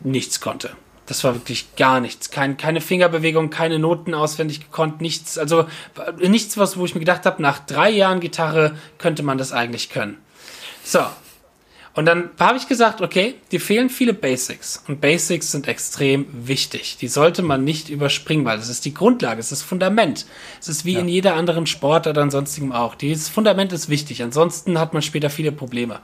nichts konnte. Das war wirklich gar nichts. Kein, keine Fingerbewegung, keine Noten auswendig gekonnt, nichts. Also nichts, was, wo ich mir gedacht habe, nach drei Jahren Gitarre könnte man das eigentlich können. So, und dann habe ich gesagt, okay, dir fehlen viele Basics. Und Basics sind extrem wichtig. Die sollte man nicht überspringen, weil das ist die Grundlage, es ist das Fundament. Es ist wie ja. in jeder anderen Sport oder sonstigem auch. Dieses Fundament ist wichtig. Ansonsten hat man später viele Probleme.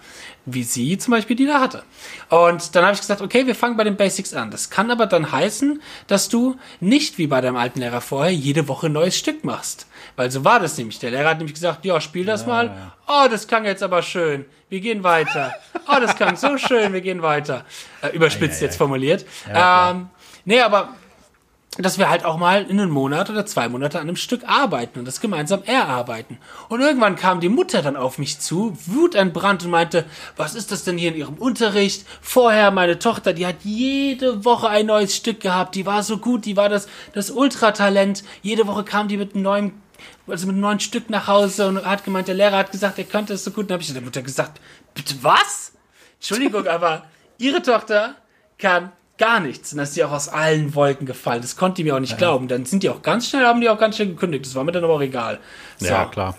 Wie sie zum Beispiel, die da hatte. Und dann habe ich gesagt, okay, wir fangen bei den Basics an. Das kann aber dann heißen, dass du nicht wie bei deinem alten Lehrer vorher jede Woche ein neues Stück machst. Weil so war das nämlich. Der Lehrer hat nämlich gesagt, ja, spiel das ja, mal. Ja. Oh, das klang jetzt aber schön. Wir gehen weiter. Oh, das klang so schön. Wir gehen weiter. Äh, überspitzt jetzt formuliert. ähm, nee, aber dass wir halt auch mal in einem Monat oder zwei Monate an einem Stück arbeiten und das gemeinsam erarbeiten. Und irgendwann kam die Mutter dann auf mich zu, wutentbrannt und meinte, was ist das denn hier in ihrem Unterricht? Vorher meine Tochter, die hat jede Woche ein neues Stück gehabt, die war so gut, die war das, das Ultratalent. Jede Woche kam die mit einem neuen also mit einem neuen Stück nach Hause und hat gemeint, der Lehrer hat gesagt, er könnte es so gut. Und dann habe ich der Mutter gesagt, bitte was? Entschuldigung, aber ihre Tochter kann gar nichts. Und dann ist die auch aus allen Wolken gefallen. Das konnte die mir auch nicht ja. glauben. Dann sind die auch ganz schnell, haben die auch ganz schnell gekündigt. Das war mir dann aber auch egal. So. Ja, klar.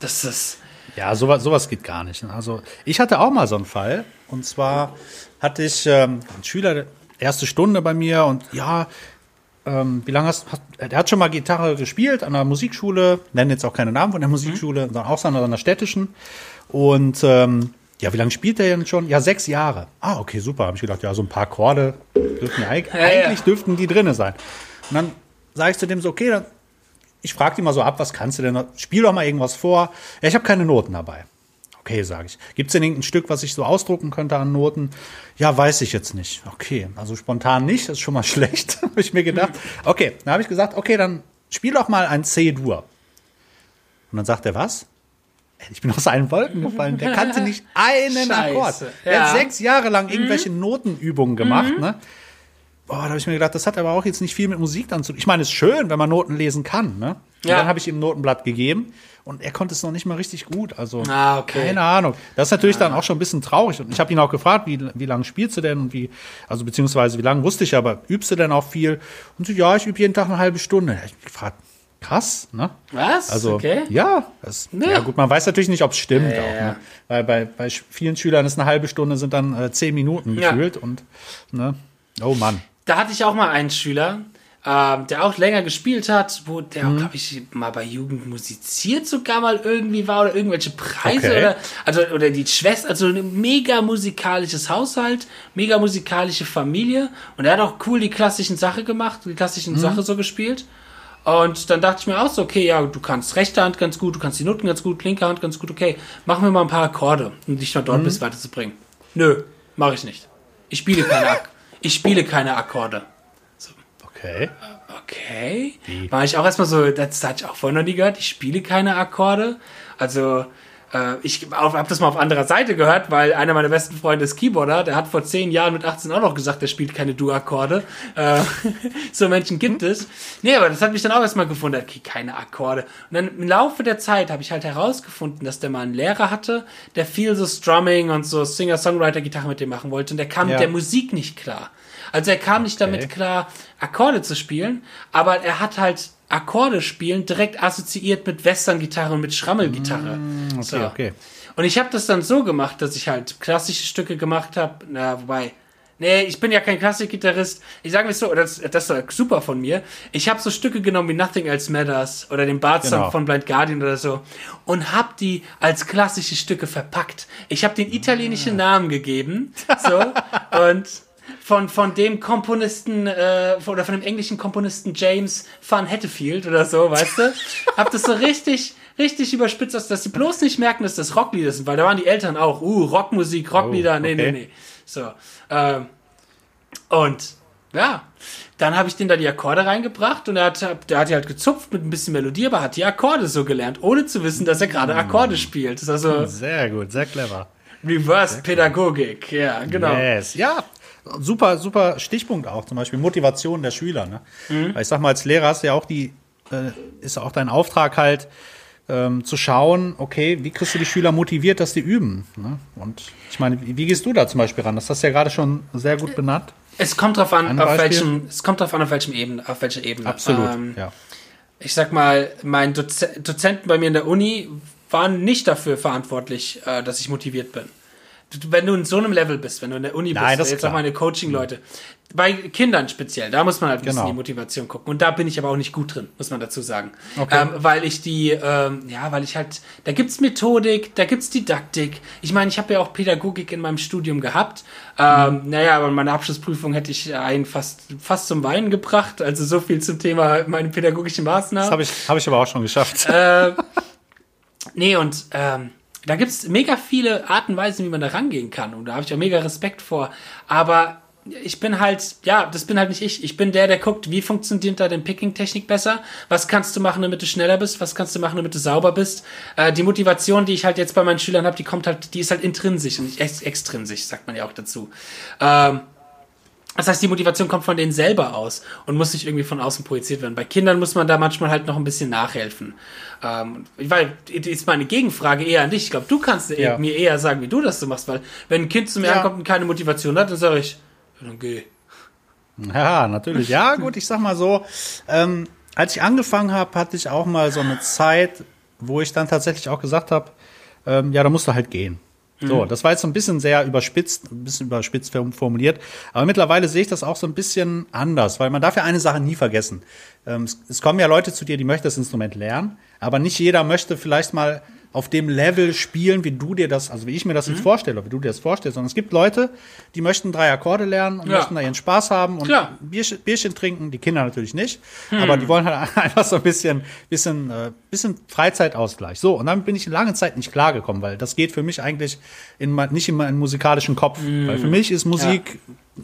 Das ist. Ja, sowas, sowas geht gar nicht. Also, ich hatte auch mal so einen Fall. Und zwar hatte ich ähm, einen Schüler, erste Stunde bei mir und ja, ähm, wie lange hast du, er hat schon mal Gitarre gespielt an der Musikschule, nennen jetzt auch keine Namen von der Musikschule, mhm. sondern auch an einer städtischen. Und ähm, ja, wie lange spielt er denn schon? Ja, sechs Jahre. Ah, okay, super. Habe ich gedacht, ja, so ein paar Akkorde dürften ja, eigentlich, ja, eigentlich dürften die drinne sein. Und dann sage ich zu dem so, okay, dann, ich frage die mal so ab, was kannst du denn? Spiel doch mal irgendwas vor. Ja, ich habe keine Noten dabei. Okay, sage ich. Gibt es denn irgendein Stück, was ich so ausdrucken könnte an Noten? Ja, weiß ich jetzt nicht. Okay, also spontan nicht, das ist schon mal schlecht, habe ich mir gedacht. Okay, dann habe ich gesagt, okay, dann spiel doch mal ein C-Dur. Und dann sagt er, was? Ich bin aus allen Wolken gefallen. Der kannte nicht einen Scheiße. Akkord. Er ja. hat sechs Jahre lang irgendwelche mhm. Notenübungen gemacht. Mhm. Ne? Boah, da habe ich mir gedacht, das hat aber auch jetzt nicht viel mit Musik dann zu tun. Ich meine, es ist schön, wenn man Noten lesen kann. Ne? Und Ja. dann habe ich ihm ein Notenblatt gegeben und er konnte es noch nicht mal richtig gut. Also Ah, okay. keine Ahnung. Das ist natürlich dann auch schon ein bisschen traurig. Und ich habe ihn auch gefragt, wie, wie lange spielst du denn und wie, also beziehungsweise wie lange wusste ich, aber übst du denn auch viel? Und so, ja, ich übe jeden Tag eine halbe Stunde. Ich mich gefragt, krass, ne? Was? Also okay. ja, das, Ja. ja. gut, man weiß natürlich nicht, ob es stimmt Ja, auch, ja. ne? Weil bei, bei vielen Schülern ist eine halbe Stunde sind dann äh, zehn Minuten gefühlt und ne? Oh Mann. Da hatte ich auch mal einen Schüler, ähm, der auch länger gespielt hat, wo der, Mhm. glaube ich, mal bei Jugend musiziert sogar mal irgendwie war oder irgendwelche Preise Okay. oder, also, oder die Schwester, also ein mega musikalisches Haushalt, mega musikalische Familie und er hat auch cool die klassischen Sache gemacht, die klassischen Mhm. Sache so gespielt. Und dann dachte ich mir auch so, okay, ja, du kannst rechte Hand ganz gut, du kannst die Noten ganz gut, linke Hand ganz gut, okay, machen wir mal ein paar Akkorde, um dich von Mhm. dort bis weiterzubringen. Nö, mache ich nicht. Ich spiele keine, Ak ich spiele keine Akkorde. Okay. Okay. War ich auch erstmal so, das hatte ich auch vorher noch nie gehört. Ich spiele keine Akkorde. Also, ich habe das mal auf anderer Seite gehört, weil einer meiner besten Freunde ist Keyboarder. Der hat vor zehn Jahren mit 18 auch noch gesagt, er spielt keine Du-Akkorde. Äh, so Menschen gibt es. Nee, aber das hat mich dann auch erstmal gewundert. Okay, keine Akkorde. Und dann im Laufe der Zeit habe ich halt herausgefunden, dass der mal einen Lehrer hatte, der viel so Strumming und so Singer-Songwriter-Gitarre mit dem machen wollte. Und der kam Ja. mit der Musik nicht klar. Also er kam nicht damit klar, Akkorde zu spielen, aber er hat halt Akkorde spielen direkt assoziiert mit Western-Gitarre und mit Schrammelgitarre. Okay, So. okay. Und ich habe das dann so gemacht, dass ich halt klassische Stücke gemacht habe. Na, wobei, nee, ich bin ja kein Klassikgitarrist. Ich sage mir so, das, das ist super von mir. Ich habe so Stücke genommen wie Nothing Else Matters oder den Bart-Song Genau. von Blind Guardian oder so und habe die als klassische Stücke verpackt. Ich habe den italienischen Namen gegeben, so und von, von dem Komponisten äh, oder von dem englischen Komponisten James Van Hettefield oder so, weißt du? Hab das so richtig, richtig überspitzt, dass, dass sie bloß nicht merken, dass das Rocklieder sind, weil da waren die Eltern auch, uh, Rockmusik, Rocklieder, Oh, nee, nee, okay. nee. So. Ähm, und ja, dann habe ich den da die Akkorde reingebracht und er hat, der hat die halt gezupft mit ein bisschen Melodie, aber hat die Akkorde so gelernt, ohne zu wissen, dass er gerade. Akkorde spielt. Das ist also Sehr gut, sehr clever. Reverse-Pädagogik, ja, genau. Yes. Ja, super, super Stichpunkt auch, zum Beispiel Motivation der Schüler. Ne? Mhm. Weil ich sag mal, als Lehrer hast du ja auch die, äh, ist auch dein Auftrag halt, ähm, zu schauen, okay, wie kriegst du die Schüler motiviert, dass die üben? Ne? Und ich meine, wie, wie gehst du da zum Beispiel ran? Das hast du ja gerade schon sehr gut benannt. Es kommt drauf an, Ein auf Beispiel? welchem, es kommt drauf an, auf welchem Ebene, auf welcher Ebene. Absolut. Ähm, ja. Ich sag mal, mein Doze Dozenten bei mir in der Uni waren nicht dafür verantwortlich, äh, dass ich motiviert bin. Wenn du in so einem Level bist, wenn du in der Uni Nein, bist, jetzt auch meine Coaching-Leute, bei Kindern speziell, da muss man halt ein bisschen Genau. die Motivation gucken. Und da bin ich aber auch nicht gut drin, muss man dazu sagen. Okay. Ähm, weil ich die, ähm, ja, weil ich halt, da gibt's Methodik, da gibt's Didaktik. Ich meine, ich habe ja auch Pädagogik in meinem Studium gehabt. Ähm, Mhm. Naja, aber meine Abschlussprüfung hätte ich einen fast, fast zum Weinen gebracht. Also so viel zum Thema meine pädagogischen Maßnahmen. Das habe ich, hab ich aber auch schon geschafft. Äh, Nee, und ähm, da gibt's mega viele Arten und Weisen, wie man da rangehen kann. Und da habe ich auch mega Respekt vor. Aber ich bin halt, ja, das bin halt nicht ich. Ich bin der, der guckt, wie funktioniert da denn Picking-Technik besser? Was kannst du machen, damit du schneller bist? Was kannst du machen, damit du sauber bist? Äh, die Motivation, die ich halt jetzt bei meinen Schülern habe, die kommt halt, die ist halt intrinsisch und nicht ex extrinsisch, sagt man ja auch dazu. Ähm, das heißt, die Motivation kommt von denen selber aus und muss nicht irgendwie von außen projiziert werden. Bei Kindern muss man da manchmal halt noch ein bisschen nachhelfen. Ähm, weil, ist meine Gegenfrage eher an dich. Ich glaube, du kannst Ja. mir eher sagen, wie du das so machst, weil wenn ein Kind zu mir Ja. ankommt und keine Motivation hat, dann sage ich, ja, dann geh. Ja, natürlich. Ja, gut, ich sag mal so, ähm, als ich angefangen habe, hatte ich auch mal so eine Zeit, wo ich dann tatsächlich auch gesagt habe, ähm, ja, da musst du halt gehen. So, das war jetzt so ein bisschen sehr überspitzt, ein bisschen überspitzt formuliert. Aber mittlerweile sehe ich das auch so ein bisschen anders, weil man darf ja eine Sache nie vergessen. Ähm, es kommen ja Leute zu dir, die möchten das Instrument lernen, aber nicht jeder möchte vielleicht mal auf dem Level spielen, wie du dir das, also wie ich mir das jetzt vorstelle, wie du dir das vorstellst. Sondern es gibt Leute, die möchten drei Akkorde lernen und Ja. möchten da ihren Spaß haben und Bierchen, Bierchen trinken. Die Kinder natürlich nicht, aber die wollen halt einfach so ein bisschen, bisschen, äh, bisschen Freizeitausgleich. So, und damit bin ich lange Zeit nicht klargekommen, weil das geht für mich eigentlich in, nicht in meinen musikalischen Kopf. Weil für mich ist Musik,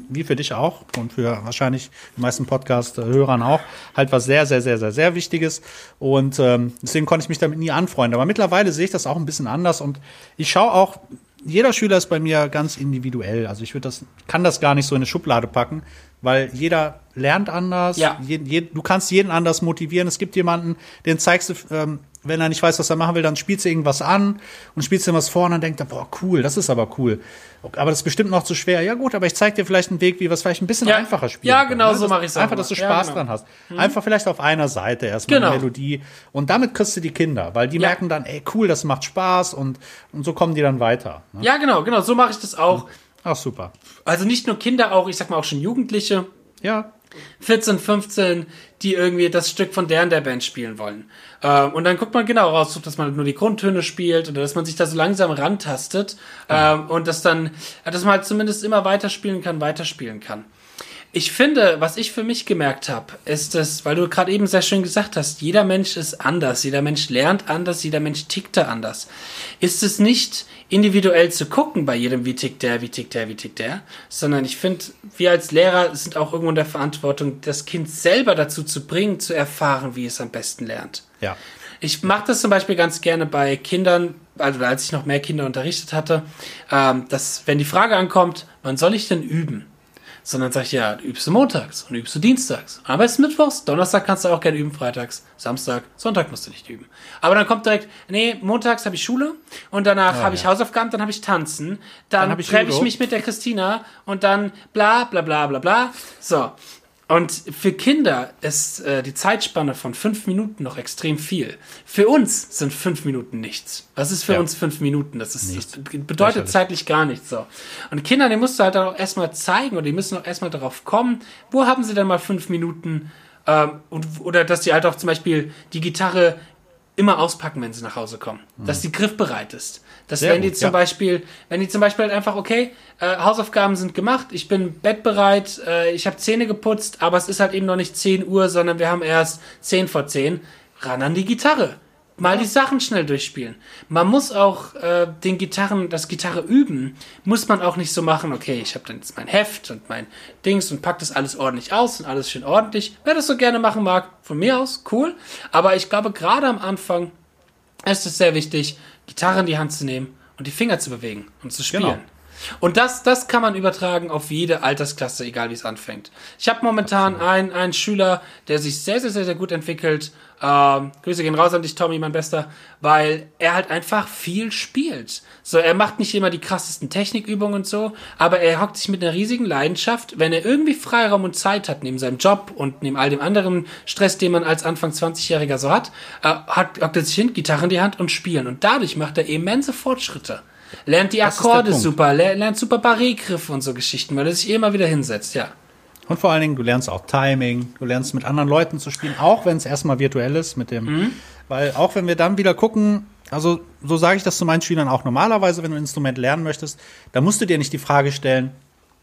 wie für dich auch und für wahrscheinlich die meisten Podcast-Hörern auch, halt was sehr, sehr, sehr, sehr, sehr Wichtiges. Und ähm, deswegen konnte ich mich damit nie anfreunden. Aber mittlerweile sehe ich das auch ein bisschen anders und ich schaue auch, jeder Schüler ist bei mir ganz individuell. Also ich würde das, kann das gar nicht so in eine Schublade packen, weil jeder lernt anders. Ja. Je, je, du kannst jeden anders motivieren. Es gibt jemanden, den zeigst du, ähm, wenn er nicht weiß, was er machen will, dann spielst du irgendwas an und spielst ihm was vor und dann denkt er, boah, cool, das ist aber cool. Aber das ist bestimmt noch zu schwer. Ja gut, aber ich zeig dir vielleicht einen Weg, wie wir es vielleicht ein bisschen Ja. einfacher spielen Ja, können, genau ne? so Das- mach ich's auch Einfach, dass du immer. Ja, Spaß genau. dran hast. Einfach vielleicht auf einer Seite erstmal Genau. eine Melodie. Und damit kriegst du die Kinder, weil die Ja. merken dann, ey, cool, das macht Spaß und, und so kommen die dann weiter. Ne? Ja, genau, genau, so mache ich das auch. Ach, super. Also nicht nur Kinder, auch, ich sag mal auch schon Jugendliche. Ja, 14, 15, die irgendwie das Stück von der und der Band spielen wollen. Ähm, und dann guckt man genau raus, dass man nur die Grundtöne spielt oder dass man sich da so langsam rantastet ähm, und dass dann, dass man halt zumindest immer weiterspielen kann, weiterspielen kann. Ich finde, was ich für mich gemerkt habe, ist es, weil du gerade eben sehr schön gesagt hast, jeder Mensch ist anders, jeder Mensch lernt anders, jeder Mensch tickt da anders. Ist es nicht individuell zu gucken bei jedem, wie tickt der, wie tickt der, wie tickt der, sondern ich finde, wir als Lehrer sind auch irgendwo in der Verantwortung, das Kind selber dazu zu bringen, zu erfahren, wie es am besten lernt. ja. Ich mache das zum Beispiel ganz gerne bei Kindern, also als ich noch mehr Kinder unterrichtet hatte, ähm, dass wenn die Frage ankommt, wann soll ich denn üben? Sondern sage ich, ja, übst du montags und übst du dienstags. Aber es ist mittwochs, Donnerstag kannst du auch gerne üben, freitags, Samstag, Sonntag musst du nicht üben. Aber dann kommt direkt, nee, montags habe ich Schule und danach habe ich ja. Hausaufgaben, dann habe ich Tanzen, dann, ich treffe ich mich mit der Christina und dann bla bla bla bla bla. So. Und für Kinder ist äh, die Zeitspanne von fünf Minuten noch extrem viel. Für uns sind fünf Minuten nichts. Was ist für Ja. uns fünf Minuten? Das ist Nichts. das bedeutet zeitlich gar nichts so. Und Kindern, die musst du halt auch erstmal zeigen oder die müssen auch erstmal darauf kommen, wo haben sie denn mal fünf Minuten ähm, und, oder dass die halt auch zum Beispiel die Gitarre immer auspacken, wenn sie nach Hause kommen. Dass die griffbereit ist. Dass Sehr wenn die gut, zum ja. Beispiel, wenn die zum Beispiel halt einfach, okay, äh, Hausaufgaben sind gemacht, ich bin bettbereit, äh, ich habe Zähne geputzt, aber es ist halt eben noch nicht 10 Uhr, sondern wir haben erst 10 vor 10, ran an die Gitarre. Mal die Sachen schnell durchspielen. Man muss auch äh, den Gitarren, das Gitarre üben, muss man auch nicht so machen, okay, ich habe dann jetzt mein Heft und mein Dings und pack das alles ordentlich aus und alles schön ordentlich. Wer das so gerne machen mag, von mir aus, cool. Aber ich glaube, gerade am Anfang ist es sehr wichtig, Gitarre in die Hand zu nehmen und die Finger zu bewegen und zu spielen. Genau. Und das, das kann man übertragen auf jede Altersklasse, egal wie es anfängt. Ich habe momentan einen, einen Schüler, der sich sehr, sehr, sehr, sehr gut entwickelt. Ähm, Grüße gehen raus an dich, Tommy, mein Bester, weil er halt einfach viel spielt. So, er macht nicht immer die krassesten Technikübungen und so, aber er hockt sich mit einer riesigen Leidenschaft, wenn er irgendwie Freiraum und Zeit hat, neben seinem Job und neben all dem anderen Stress, den man als Anfang 20-Jähriger so hat, äh, hat, hockt er sich hin, Gitarre in die Hand und spielen. Und dadurch macht er immense Fortschritte. Lernt die Akkorde super, ler- lernt super Barré-Griffe und so Geschichten, weil er sich immer wieder hinsetzt, ja. Und vor allen Dingen, du lernst auch Timing, du lernst mit anderen Leuten zu spielen, auch wenn es erstmal virtuell ist mit dem, Mhm. weil auch wenn wir dann wieder gucken, also so sage ich das zu meinen Schülern auch normalerweise, wenn du ein Instrument lernen möchtest, da musst du dir nicht die Frage stellen,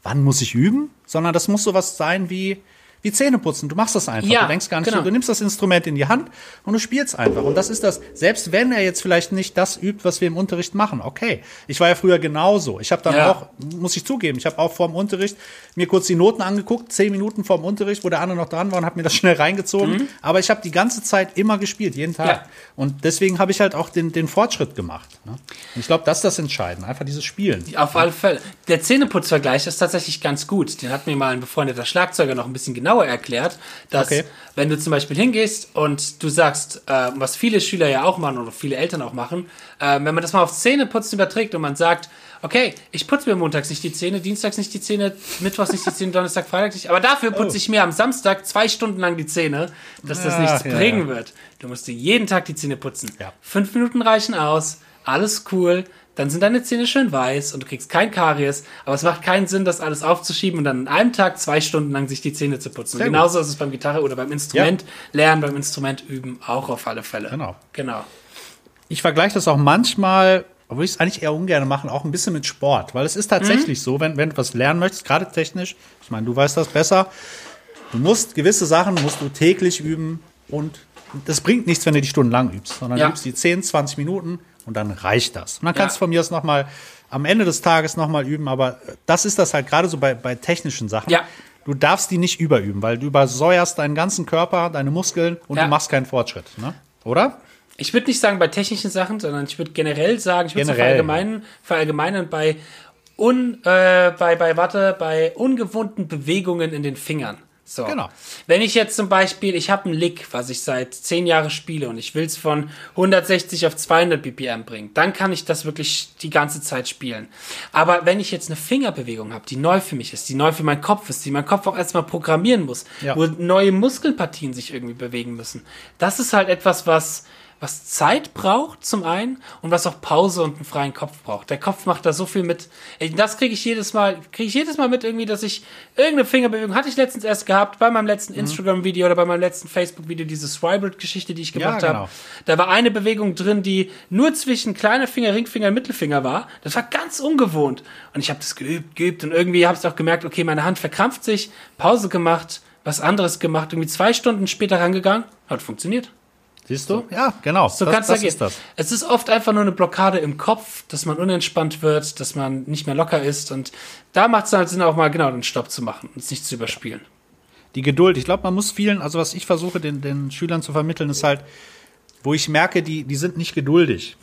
wann muss ich üben, sondern das muss sowas sein wie wie Zähne putzen. Du machst das einfach. Ja, du denkst gar nicht, genau. du nimmst das Instrument in die Hand und du spielst einfach. Und das ist das, selbst wenn er jetzt vielleicht nicht das übt, was wir im Unterricht machen. Okay. Ich war ja früher genauso. Ich habe dann Ja. auch, muss ich zugeben, ich habe auch vor dem Unterricht mir kurz die Noten angeguckt, zehn Minuten vor dem Unterricht, wo der andere noch dran war und habe mir das schnell reingezogen. Aber ich habe die ganze Zeit immer gespielt, jeden Tag. Mhm. Ja. Und deswegen habe ich halt auch den, den Fortschritt gemacht. Ne? Und ich glaube, das ist das Entscheidende, einfach dieses Spielen. Auf alle Fälle. Der Zähneputzvergleich ist tatsächlich ganz gut. Den hat mir mal ein befreundeter Schlagzeuger noch ein bisschen genauer erklärt, dass Okay. wenn du zum Beispiel hingehst und du sagst, äh, was viele Schüler ja auch machen oder viele Eltern auch machen, äh, wenn man das mal aufs Zähneputzen überträgt und man sagt, okay, ich putze mir montags nicht die Zähne, dienstags nicht die Zähne, mittwochs nicht die Zähne, Donnerstag, Freitag nicht, aber dafür putze ich mir am Samstag zwei Stunden lang die Zähne, dass das Ja, nichts ja, bringen ja. wird. Du musst dir jeden Tag die Zähne putzen. Ja. Fünf Minuten reichen aus, alles cool. Dann sind deine Zähne schön weiß und du kriegst kein Karies. Aber es macht keinen Sinn, das alles aufzuschieben und dann an einem Tag zwei Stunden lang sich die Zähne zu putzen. Sehr Und gut. genauso ist es beim Gitarre oder beim Instrument lernen, beim Instrument üben, auch auf alle Fälle. Genau. Genau. ich vergleiche das auch manchmal, obwohl ich es eigentlich eher ungern mache, auch ein bisschen mit Sport. Weil es ist tatsächlich so, wenn, wenn du was lernen möchtest, gerade technisch, ich meine, du weißt das besser, du musst gewisse Sachen musst du täglich üben und das bringt nichts, wenn du die stundenlang übst, sondern Ja. du übst die 10, 20 Minuten und dann reicht das. Und dann kannst Ja. du von mir aus nochmal am Ende des Tages nochmal üben, aber das ist das halt gerade so bei, bei technischen Sachen. Ja. Du darfst die nicht überüben, weil du übersäuerst deinen ganzen Körper, deine Muskeln und Ja. du machst keinen Fortschritt. Ne? Oder? Ich würde nicht sagen bei technischen Sachen, sondern ich würde generell sagen, ich würde verallgemeinern, verallgemeinern bei un, äh, bei, bei, warte, bei ungewohnten Bewegungen in den Fingern. So. Genau. Wenn ich jetzt zum Beispiel, ich habe ein Lick, was ich seit zehn Jahren spiele und ich will es von 160 auf 200 BPM bringen, dann kann ich das wirklich die ganze Zeit spielen. Aber wenn ich jetzt eine Fingerbewegung habe, die neu für mich ist, die neu für meinen Kopf ist, die mein Kopf auch erstmal programmieren muss, Ja. wo neue Muskelpartien sich irgendwie bewegen müssen, das ist halt etwas, was was Zeit braucht zum einen und was auch Pause und einen freien Kopf braucht. Der Kopf macht da so viel mit. Das kriege ich jedes Mal, kriege ich jedes Mal mit irgendwie, dass ich irgendeine Fingerbewegung hatte ich letztens erst gehabt bei meinem letzten Mhm. Instagram-Video oder bei meinem letzten Facebook-Video diese Swibert-Geschichte, die ich gemacht genau. habe. Da war eine Bewegung drin, die nur zwischen kleiner Finger, Ringfinger und Mittelfinger war. Das war ganz ungewohnt und ich habe das geübt, geübt und irgendwie habe ich auch gemerkt, okay, meine Hand verkrampft sich, Pause gemacht, was anderes gemacht, irgendwie zwei Stunden später rangegangen, hat funktioniert. Siehst du? Ja, genau. So das, kann's das gehen. ist das. Es ist oft einfach nur eine Blockade im Kopf, dass man unentspannt wird, dass man nicht mehr locker ist. Und da macht es halt Sinn, auch mal genau den Stopp zu machen und es nicht zu überspielen. Die Geduld. Ich glaube, man muss vielen, also was ich versuche, den, den Schülern zu vermitteln, ist halt, wo ich merke, die, die sind nicht geduldig.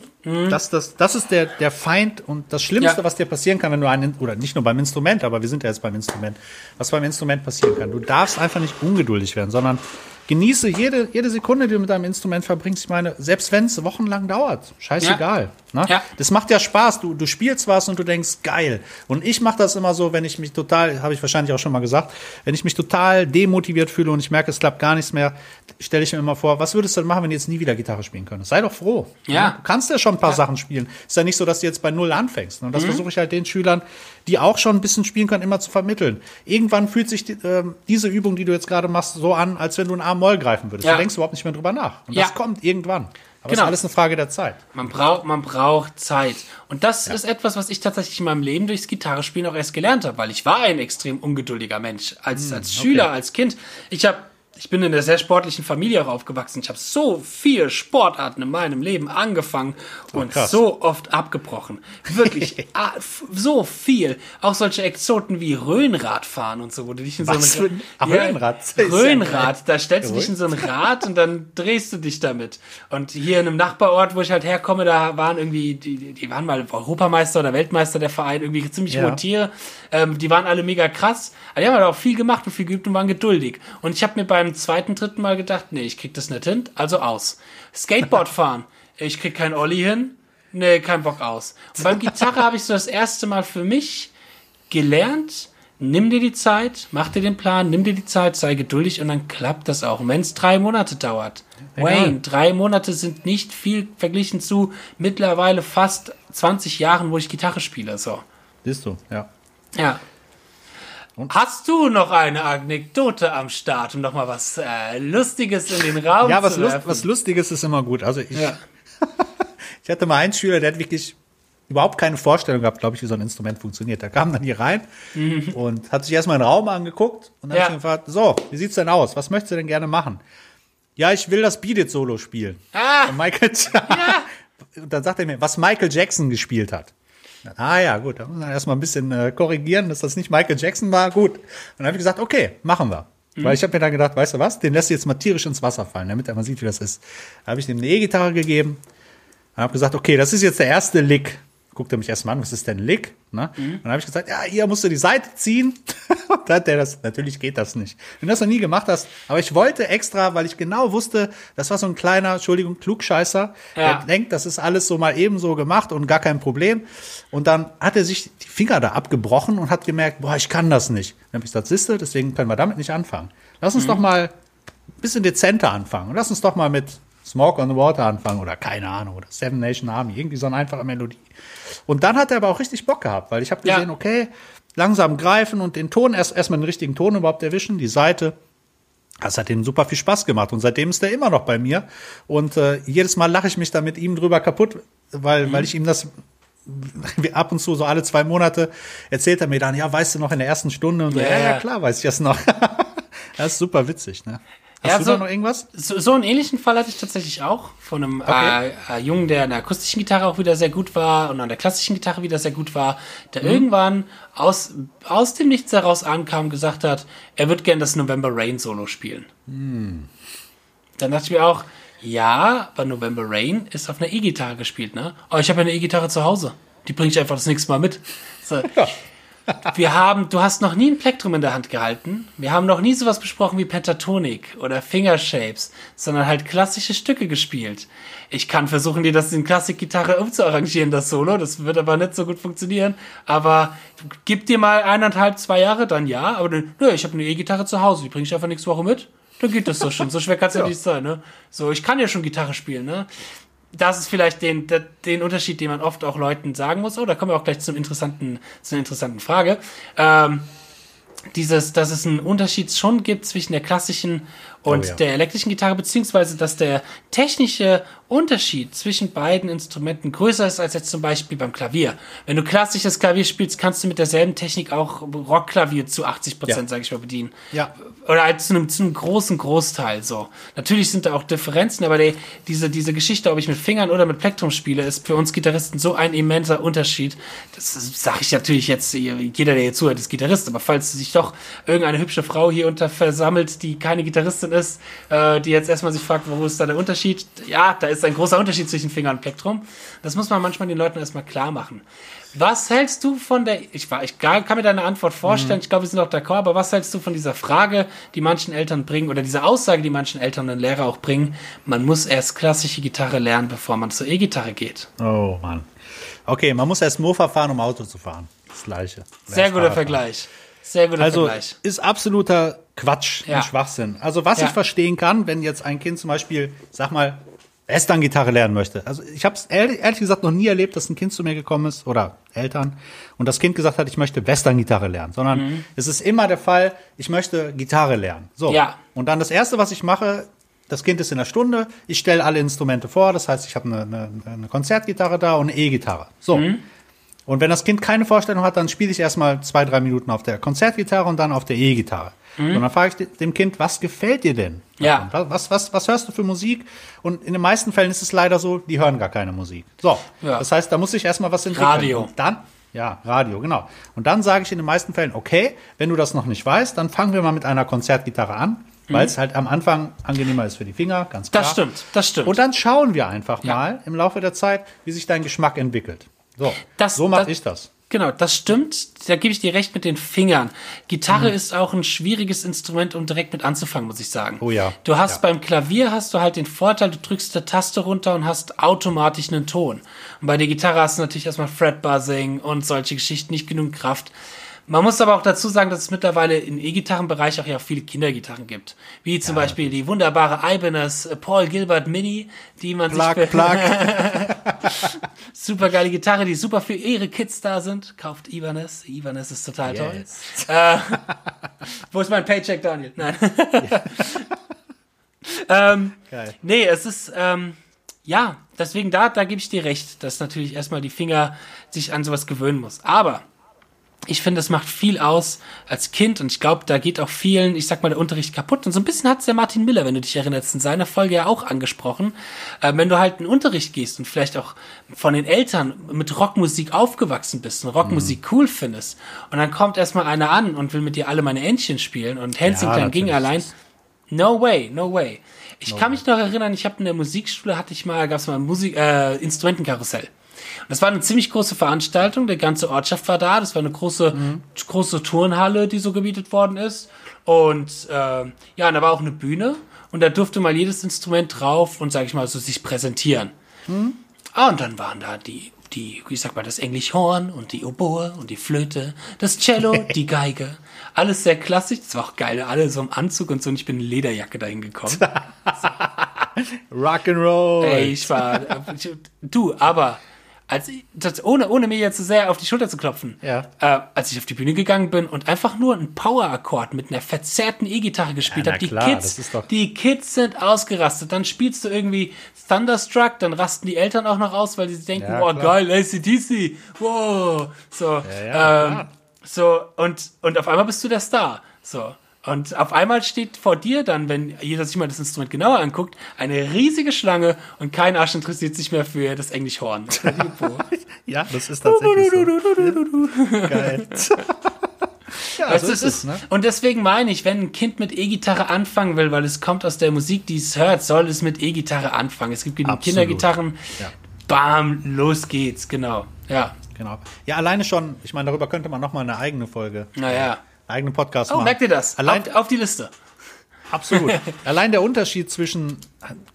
Das, das, das ist der, der Feind und das Schlimmste, Mhm. Ja. was dir passieren kann, wenn du ein, oder nicht nur beim Instrument, aber wir sind ja jetzt beim Instrument, was beim Instrument passieren kann. Du darfst einfach nicht ungeduldig werden, sondern genieße jede, jede Sekunde, die du mit deinem Instrument verbringst. Ich meine, selbst wenn es wochenlang dauert, scheißegal. Ne? Ja. Das macht ja Spaß. Du, du spielst was und du denkst, geil. Und ich mache das immer so, wenn ich mich total, habe ich wahrscheinlich auch schon mal gesagt, wenn ich mich total demotiviert fühle und ich merke, es klappt gar nichts mehr, stelle ich mir immer vor, was würdest du denn machen, wenn du jetzt nie wieder Gitarre spielen könntest? Sei doch froh. Ja. Du kannst ja schon ein paar Sachen spielen. Ist ja nicht so, dass du jetzt bei Null anfängst. Und das Mhm. versuche ich halt den Schülern, die auch schon ein bisschen spielen können, immer zu vermitteln. Irgendwann fühlt sich die, ähm, diese Übung, die du jetzt gerade machst, so an, als wenn du ein A-Moll greifen würdest. Ja. Du denkst überhaupt nicht mehr drüber nach. Und Ja. das kommt irgendwann. Aber es Genau. ist alles eine Frage der Zeit. Man braucht, man braucht Zeit. Und das ist etwas, was ich tatsächlich in meinem Leben durchs Gitarrespielen auch erst gelernt habe, weil ich war ein extrem ungeduldiger Mensch. Als, als Schüler, als Kind. Ich habe ich bin in einer sehr sportlichen Familie auch aufgewachsen. Ich habe so viele Sportarten in meinem Leben angefangen und krass. so oft abgebrochen. Wirklich so viel. Auch solche Exoten wie Röhnradfahren und so, wo du dich in Was so ein für ein- Röhnrad? Ist ja Röhnrad, da stellst du dich in so ein Rad und dann drehst du dich damit. Und hier in einem Nachbarort, wo ich halt herkomme, da waren irgendwie, die, die waren mal Europameister oder Weltmeister der Verein, irgendwie ziemlich Ja. hohe Tiere. Ähm, die waren alle mega krass. Aber die haben halt auch viel gemacht und viel geübt und waren geduldig. Und ich habe mir beim zweiten, dritten Mal gedacht, nee, ich krieg das nicht hin, also aus. Skateboard fahren, ich krieg kein Olli hin, nee, kein Bock aus. Und beim Gitarre habe ich so das erste Mal für mich gelernt, nimm dir die Zeit, mach dir den Plan, nimm dir die Zeit, sei geduldig und dann klappt das auch. Und wenn es drei Monate dauert. Wayne, drei Monate sind nicht viel verglichen zu mittlerweile fast 20 Jahren, wo ich Gitarre spiele. So. Siehst du, ja. Ja. Hast du noch eine Anekdote am Start, um noch mal was äh, Lustiges in den Raum Ja, was, zu werfen? was Lustiges ist immer gut. Also ich, Ja. ich hatte mal einen Schüler, der hat wirklich überhaupt keine Vorstellung gehabt, glaube ich, wie so ein Instrument funktioniert. Der kam dann hier rein und hat sich erstmal den Raum angeguckt und dann Mhm. Ja. ihn gefragt, so, wie sieht's denn aus? Was möchtest du denn gerne machen? Ja, ich will das Beat It Solo spielen. Ah, Und Michael Und dann sagt er mir, was Michael Jackson gespielt hat. Ah ja, gut, da muss man erstmal ein bisschen äh, korrigieren, dass das nicht Michael Jackson war. Gut. Und dann habe ich gesagt, okay, machen wir. Weil ich habe mir dann gedacht, weißt du was, den lässt du jetzt mal tierisch ins Wasser fallen, damit er mal sieht, wie das ist. Da habe ich ihm eine E-Gitarre gegeben und habe gesagt, okay, das ist jetzt der erste Lick. Guckt er mich erstmal an, was ist denn Lick? Ne? Und dann habe ich gesagt, ja, hier musst du die Seite ziehen. und dann hat der das, natürlich geht das nicht. Wenn du das noch nie gemacht hast, aber ich wollte extra, weil ich genau wusste, das war so ein kleiner, Entschuldigung, Klugscheißer, Ja. der denkt, das ist alles so mal ebenso gemacht und gar kein Problem. Und dann hat er sich die Finger da abgebrochen und hat gemerkt, boah, ich kann das nicht. Dann habe ich gesagt, siehste, deswegen können wir damit nicht anfangen. Lass uns doch mal ein bisschen dezenter anfangen. Lass uns doch mal mit Smoke on the Water anfangen oder keine Ahnung, oder Seven Nation Army, irgendwie so eine einfache Melodie. Und dann hat er aber auch richtig Bock gehabt, weil ich habe Ja. gesehen, okay, langsam greifen und den Ton, erst erstmal den richtigen Ton überhaupt erwischen, die Seite. Das hat ihm super viel Spaß gemacht und seitdem ist er immer noch bei mir. Und äh, jedes Mal lache ich mich da mit ihm drüber kaputt, weil, weil ich ihm das ab und zu so alle zwei Monate erzählt er mir dann, ja, weißt du noch in der ersten Stunde und so, Ja, ja, ja, ja. klar, weiß ich das noch. das ist super witzig, ne? Hast Ja, du so- da noch irgendwas? So, so einen ähnlichen Fall hatte ich tatsächlich auch von einem Okay. äh, äh, Jungen, der an der akustischen Gitarre auch wieder sehr gut war und an der klassischen Gitarre wieder sehr gut war, der Mhm. irgendwann aus, aus dem Nichts heraus ankam und gesagt hat, er wird gern das November Rain Solo spielen. Mhm. Dann dachte ich mir auch, Ja, aber November Rain ist auf einer E-Gitarre gespielt, ne? Aber ich habe ja eine E-Gitarre zu Hause. Die bringe ich einfach das nächste Mal mit. So. Wir haben, du hast noch nie ein Plektrum in der Hand gehalten. Wir haben noch nie sowas besprochen wie Pentatonik oder Fingershapes, sondern halt klassische Stücke gespielt. Ich kann versuchen, dir das in Klassikgitarre umzuarrangieren, das Solo. Das wird aber nicht so gut funktionieren. Aber gib dir mal eineinhalb, zwei Jahre, dann ja. Aber dann, nö, ich habe eine E-Gitarre zu Hause, die bringe ich einfach nächste Woche mit. Dann geht das doch schon. So schwer kann es ja. ja nicht sein, ne? So, ich kann ja schon Gitarre spielen, ne? Das ist vielleicht den, den Unterschied, den man oft auch Leuten sagen muss. Oh, da kommen wir auch gleich zum interessanten, zu einer interessanten Frage. Ähm, dieses, dass es einen Unterschied schon gibt zwischen der klassischen und oh, ja. der elektrischen Gitarre, beziehungsweise dass der technische Unterschied zwischen beiden Instrumenten größer ist als jetzt zum Beispiel beim Klavier. Wenn du klassisches Klavier spielst, kannst du mit derselben Technik auch Rockklavier zu 80 Prozent, ja. sage ich mal, bedienen. Ja. Oder halt zu einem, zu einem großen Großteil so. Natürlich sind da auch Differenzen, aber die, diese, diese Geschichte, ob ich mit Fingern oder mit Plektrum spiele, ist für uns Gitarristen so ein immenser Unterschied. Das sage ich natürlich jetzt, jeder, der hier zuhört, ist Gitarrist, aber falls sich doch irgendeine hübsche Frau hier unter versammelt, die keine Gitarristin ist, äh, die jetzt erstmal sich fragt, wo ist da der Unterschied? Ja, da ist ist ein großer Unterschied zwischen Finger und Plektrum. Das muss man manchmal den Leuten erstmal klar machen. Was hältst du von der, ich, war, ich kann mir deine Antwort vorstellen, mhm. ich glaube, wir sind auch d'accord, aber was hältst du von dieser Frage, die manchen Eltern bringen, oder dieser Aussage, die manchen Eltern und Lehrer auch bringen, man muss erst klassische Gitarre lernen, bevor man zur E-Gitarre geht? Oh Mann. Okay, man muss erst Mofa fahren, um Auto zu fahren. Das Gleiche. Sehr guter Vergleich. Sehr guter also, Vergleich. Ist absoluter Quatsch ja. und Schwachsinn. Also was ja. ich verstehen kann, wenn jetzt ein Kind zum Beispiel, sag mal, Western-Gitarre lernen möchte. Also ich habe es ehrlich, gesagt noch nie erlebt, dass ein Kind zu mir gekommen ist oder Eltern und das Kind gesagt hat, ich möchte Western-Gitarre lernen, sondern mhm. es ist immer der Fall, ich möchte Gitarre lernen. So. Ja. Und dann das erste, was ich mache, das Kind ist in der Stunde, ich stelle alle Instrumente vor, das heißt, ich habe eine, eine, eine Konzertgitarre da und eine E-Gitarre. So. Mhm. Und wenn das Kind keine Vorstellung hat, dann spiele ich erstmal zwei, drei Minuten auf der Konzertgitarre und dann auf der E-Gitarre. Mhm. Und dann frage ich dem Kind, was gefällt dir denn? Ja. Was, was, was hörst du für Musik? Und in den meisten Fällen ist es leider so, die hören gar keine Musik. So. Ja. Das heißt, da muss ich erstmal was entwickeln. Radio. Und dann, ja, Radio, genau. Und dann sage ich in den meisten Fällen, okay, wenn du das noch nicht weißt, dann fangen wir mal mit einer Konzertgitarre an, weil es mhm. halt am Anfang angenehmer ist für die Finger, ganz klar. Das stimmt, das stimmt. Und dann schauen wir einfach ja. mal im Laufe der Zeit, wie sich dein Geschmack entwickelt. So, das, so mache ich das. Genau, das stimmt. Da gebe ich dir recht mit den Fingern. Gitarre mhm. ist auch ein schwieriges Instrument, um direkt mit anzufangen, muss ich sagen. Oh ja. Du hast ja. beim Klavier hast du halt den Vorteil, du drückst eine Taste runter und hast automatisch einen Ton. Und bei der Gitarre hast du natürlich erstmal Fretbuzzing und solche Geschichten, nicht genug Kraft. Man muss aber auch dazu sagen, dass es mittlerweile im E-Gitarrenbereich auch ja viele Kindergitarren gibt. Wie zum ja. Beispiel die wunderbare Ibanez äh, Paul Gilbert Mini, die man plug, sich plug. super geile Gitarre, die super für ihre Kids da sind. Kauft Ibanez. Ibanez ist total yes. toll. Äh, wo ist mein Paycheck, Daniel? Nein. ähm, Geil. Nee, es ist, ähm, ja, deswegen da, da gebe ich dir recht, dass natürlich erstmal die Finger sich an sowas gewöhnen muss. Aber ich finde, das macht viel aus als Kind und ich glaube, da geht auch vielen, ich sag mal, der Unterricht kaputt. Und so ein bisschen hat es der Martin Miller, wenn du dich erinnerst, in seiner Folge ja auch angesprochen. Äh, wenn du halt in Unterricht gehst und vielleicht auch von den Eltern mit Rockmusik aufgewachsen bist und Rockmusik mhm. cool findest und dann kommt erstmal einer an und will mit dir alle meine Entchen spielen und Hänschen ja, ging allein. No way, no way. Ich no kann way. mich noch erinnern, ich habe in der Musikschule hatte ich mal, gab es mal ein Musik, äh, Instrumentenkarussell. Das war eine ziemlich große Veranstaltung. Die ganze Ortschaft war da. Das war eine große, mhm. große Turnhalle, die so gebietet worden ist. Und äh, ja, und da war auch eine Bühne. Und da durfte mal jedes Instrument drauf und, sag ich mal, so sich präsentieren. Mhm. Ah, und dann waren da die, die, wie sag mal, das Englischhorn und die Oboe und die Flöte, das Cello, die Geige. Alles sehr klassisch. Das war auch geil. Alle so im Anzug und so. Und ich bin in Lederjacke dahin gekommen. Rock'n'Roll. Ey, ich war, du, aber als ich, ohne, ohne mir jetzt zu sehr auf die Schulter zu klopfen, ja. äh, als ich auf die Bühne gegangen bin und einfach nur einen Power-Akkord mit einer verzerrten E-Gitarre gespielt ja, habe, die Kids, die Kids sind ausgerastet. Dann spielst du irgendwie Thunderstruck, dann rasten die Eltern auch noch aus, weil sie denken, ja, oh geil, ACDC, wow, so, ähm, so, und, und auf einmal bist du der Star, so. Und auf einmal steht vor dir dann, wenn jeder sich mal das Instrument genauer anguckt, eine riesige Schlange und kein Arsch interessiert sich mehr für das Englischhorn. ja, das ist tatsächlich so. Geil. Ja, Weißt so du, ist es ne? Und deswegen meine ich, wenn ein Kind mit E-Gitarre anfangen will, weil es kommt aus der Musik, die es hört, soll es mit E-Gitarre anfangen. Es gibt genug. Kindergitarren. Ja. Bam, los geht's, genau. Ja. Genau. Ja, alleine schon, ich meine, darüber könnte man nochmal eine eigene Folge, Naja. Eigenen Podcast Oh, machen. merkt ihr das? Allein, auf, auf die Liste. Absolut. Allein der Unterschied zwischen,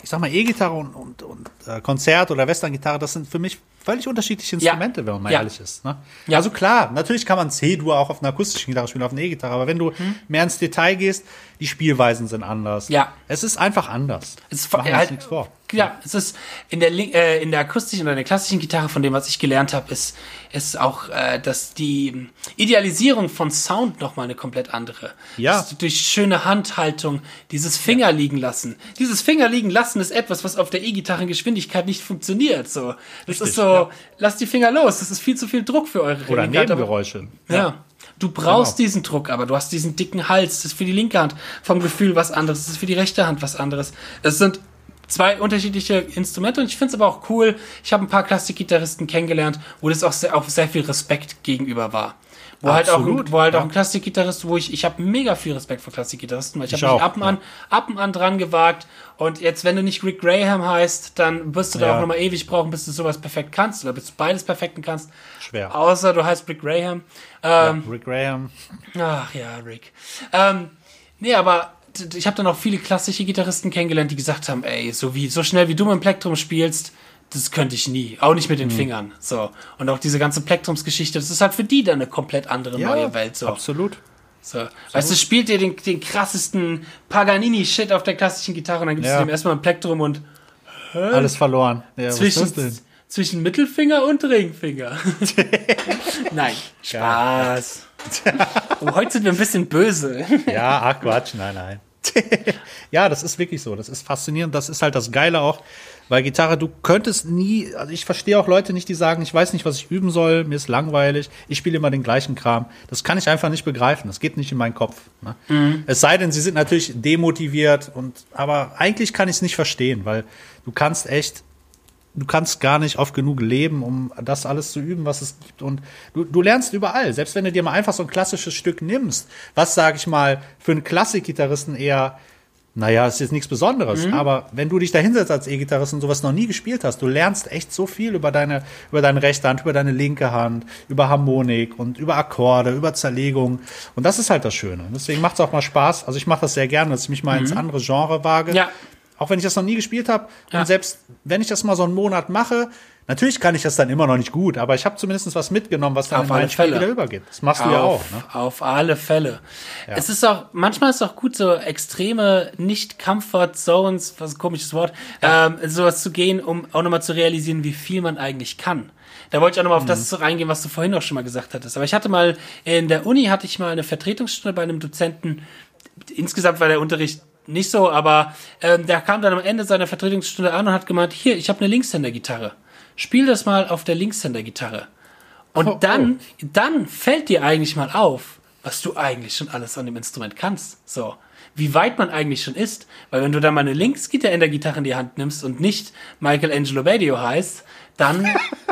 ich sag mal, E-Gitarre und, und, und äh, Konzert oder Western-Gitarre, das sind für mich völlig unterschiedliche Instrumente, wenn man mal Ja. ehrlich ist. Ne? Ja. Also klar, natürlich kann man C-Dur auch auf einer akustischen Gitarre spielen, auf einer E-Gitarre, aber wenn du mehr ins Detail gehst, die Spielweisen sind anders. Ja. Es ist einfach anders. Es ist halt, nichts vor. Ja, es ist in der äh, in der akustischen oder der klassischen Gitarre, von dem was ich gelernt habe, ist ist auch, äh, dass die Idealisierung von Sound noch mal eine komplett andere. Ja. Das, durch schöne Handhaltung, dieses Finger liegen lassen. Dieses Finger liegen lassen ist etwas, was auf der E-Gitarrengeschwindigkeit nicht funktioniert. So, das Richtig, ist so, ja. lasst die Finger los. Das ist viel zu viel Druck für eure Oder Nebengeräusche. ja. Du brauchst Genau. diesen Druck, aber du hast diesen dicken Hals. Das ist für die linke Hand vom Gefühl was anderes. Das ist für die rechte Hand was anderes. Es sind zwei unterschiedliche Instrumente und ich finde es aber auch cool. Ich habe ein paar Klassikgitarristen kennengelernt, wo das auch sehr, auch sehr viel Respekt gegenüber war. Wo halt auch, wo halt ja. auch ein Klassikgitarrist, wo ich, ich habe mega viel Respekt vor Klassikgitarristen, weil ich, Ich habe mich ab und, an, ab und an dran gewagt. Und jetzt, wenn du nicht Rick Graham heißt, dann wirst du da Ja. auch nochmal ewig brauchen, bis du sowas perfekt kannst oder bis du beides perfekten kannst. Schwer. Außer du heißt Rick Graham. Ähm, Ja, Rick Graham. Ach ja, Rick. Ähm, nee, aber ich habe dann auch viele klassische Gitarristen kennengelernt, die gesagt haben, ey, so wie so schnell wie du mit dem Plektrum spielst, das könnte ich nie, auch nicht mit Mhm. den Fingern. So und auch diese ganze Plektrumsgeschichte, das ist halt für die dann eine komplett andere neue Welt. So, absolut. so. weißt du, spielt ihr den, den krassesten Paganini-Shit auf der klassischen Gitarre und dann gibst Ja. du dem erstmal ein Plektrum und Alles verloren. Ja, was ist das denn? zwischen, zwischen Mittelfinger und Ringfinger. Nein, Spaß. Oh, heute sind wir ein bisschen böse. Ja, ach Quatsch, nein, nein. ja, das ist wirklich so. Das ist faszinierend. Das ist halt das Geile auch. Weil Gitarre, du könntest nie, also ich verstehe auch Leute nicht, die sagen, ich weiß nicht, was ich üben soll, mir ist langweilig, ich spiele immer den gleichen Kram. Das kann ich einfach nicht begreifen. Das geht nicht in meinen Kopf. Ne? Mhm. Es sei denn, sie sind natürlich demotiviert und, aber eigentlich kann ich es nicht verstehen, weil du kannst echt, du kannst gar nicht oft genug leben, um das alles zu üben, was es gibt. Und du, du lernst überall. Selbst wenn du dir mal einfach so ein klassisches Stück nimmst, was, sag ich mal, für einen Klassikgitarristen eher, naja, ist jetzt nichts Besonderes. Aber wenn du dich da hinsetzt als E-Gitarrist und sowas noch nie gespielt hast, du lernst echt so viel über deine, über deine rechte Hand, über deine linke Hand, über Harmonik und über Akkorde, über Zerlegung. Und das ist halt das Schöne. Deswegen macht es auch mal Spaß. Also ich mache das sehr gerne, dass ich mich mal ins andere Genre wage. Ja. Auch wenn ich das noch nie gespielt habe. Ja. Und selbst wenn ich das mal so einen Monat mache, natürlich kann ich das dann immer noch nicht gut, aber ich habe zumindest was mitgenommen, was dann Auf in alle Fälle. wieder übergeht. Das machst du ja auch. Auf, Ne? auf alle Fälle. Es ist auch, manchmal ist es auch gut, so extreme Nicht-Comfort-Zones, was ein komisches Wort, ähm, sowas zu gehen, um auch nochmal zu realisieren, wie viel man eigentlich kann. Da wollte ich auch nochmal auf Mhm. das reingehen, was du vorhin auch schon mal gesagt hattest. Aber ich hatte mal, in der Uni hatte ich mal eine Vertretungsstunde bei einem Dozenten. Insgesamt war der Unterricht nicht so, aber ähm, der kam dann am Ende seiner Vertretungsstunde an und hat gemeint, hier, ich habe eine Linkshänder-Gitarre. Spiel das mal auf der Linkshänder-Gitarre. Und Oh, dann, dann fällt dir eigentlich mal auf, was du eigentlich schon alles an dem Instrument kannst. So. Wie weit man eigentlich schon ist. Weil wenn du dann mal eine Linksgitarre in die Hand nimmst und nicht Michelangelo Badio heißt, dann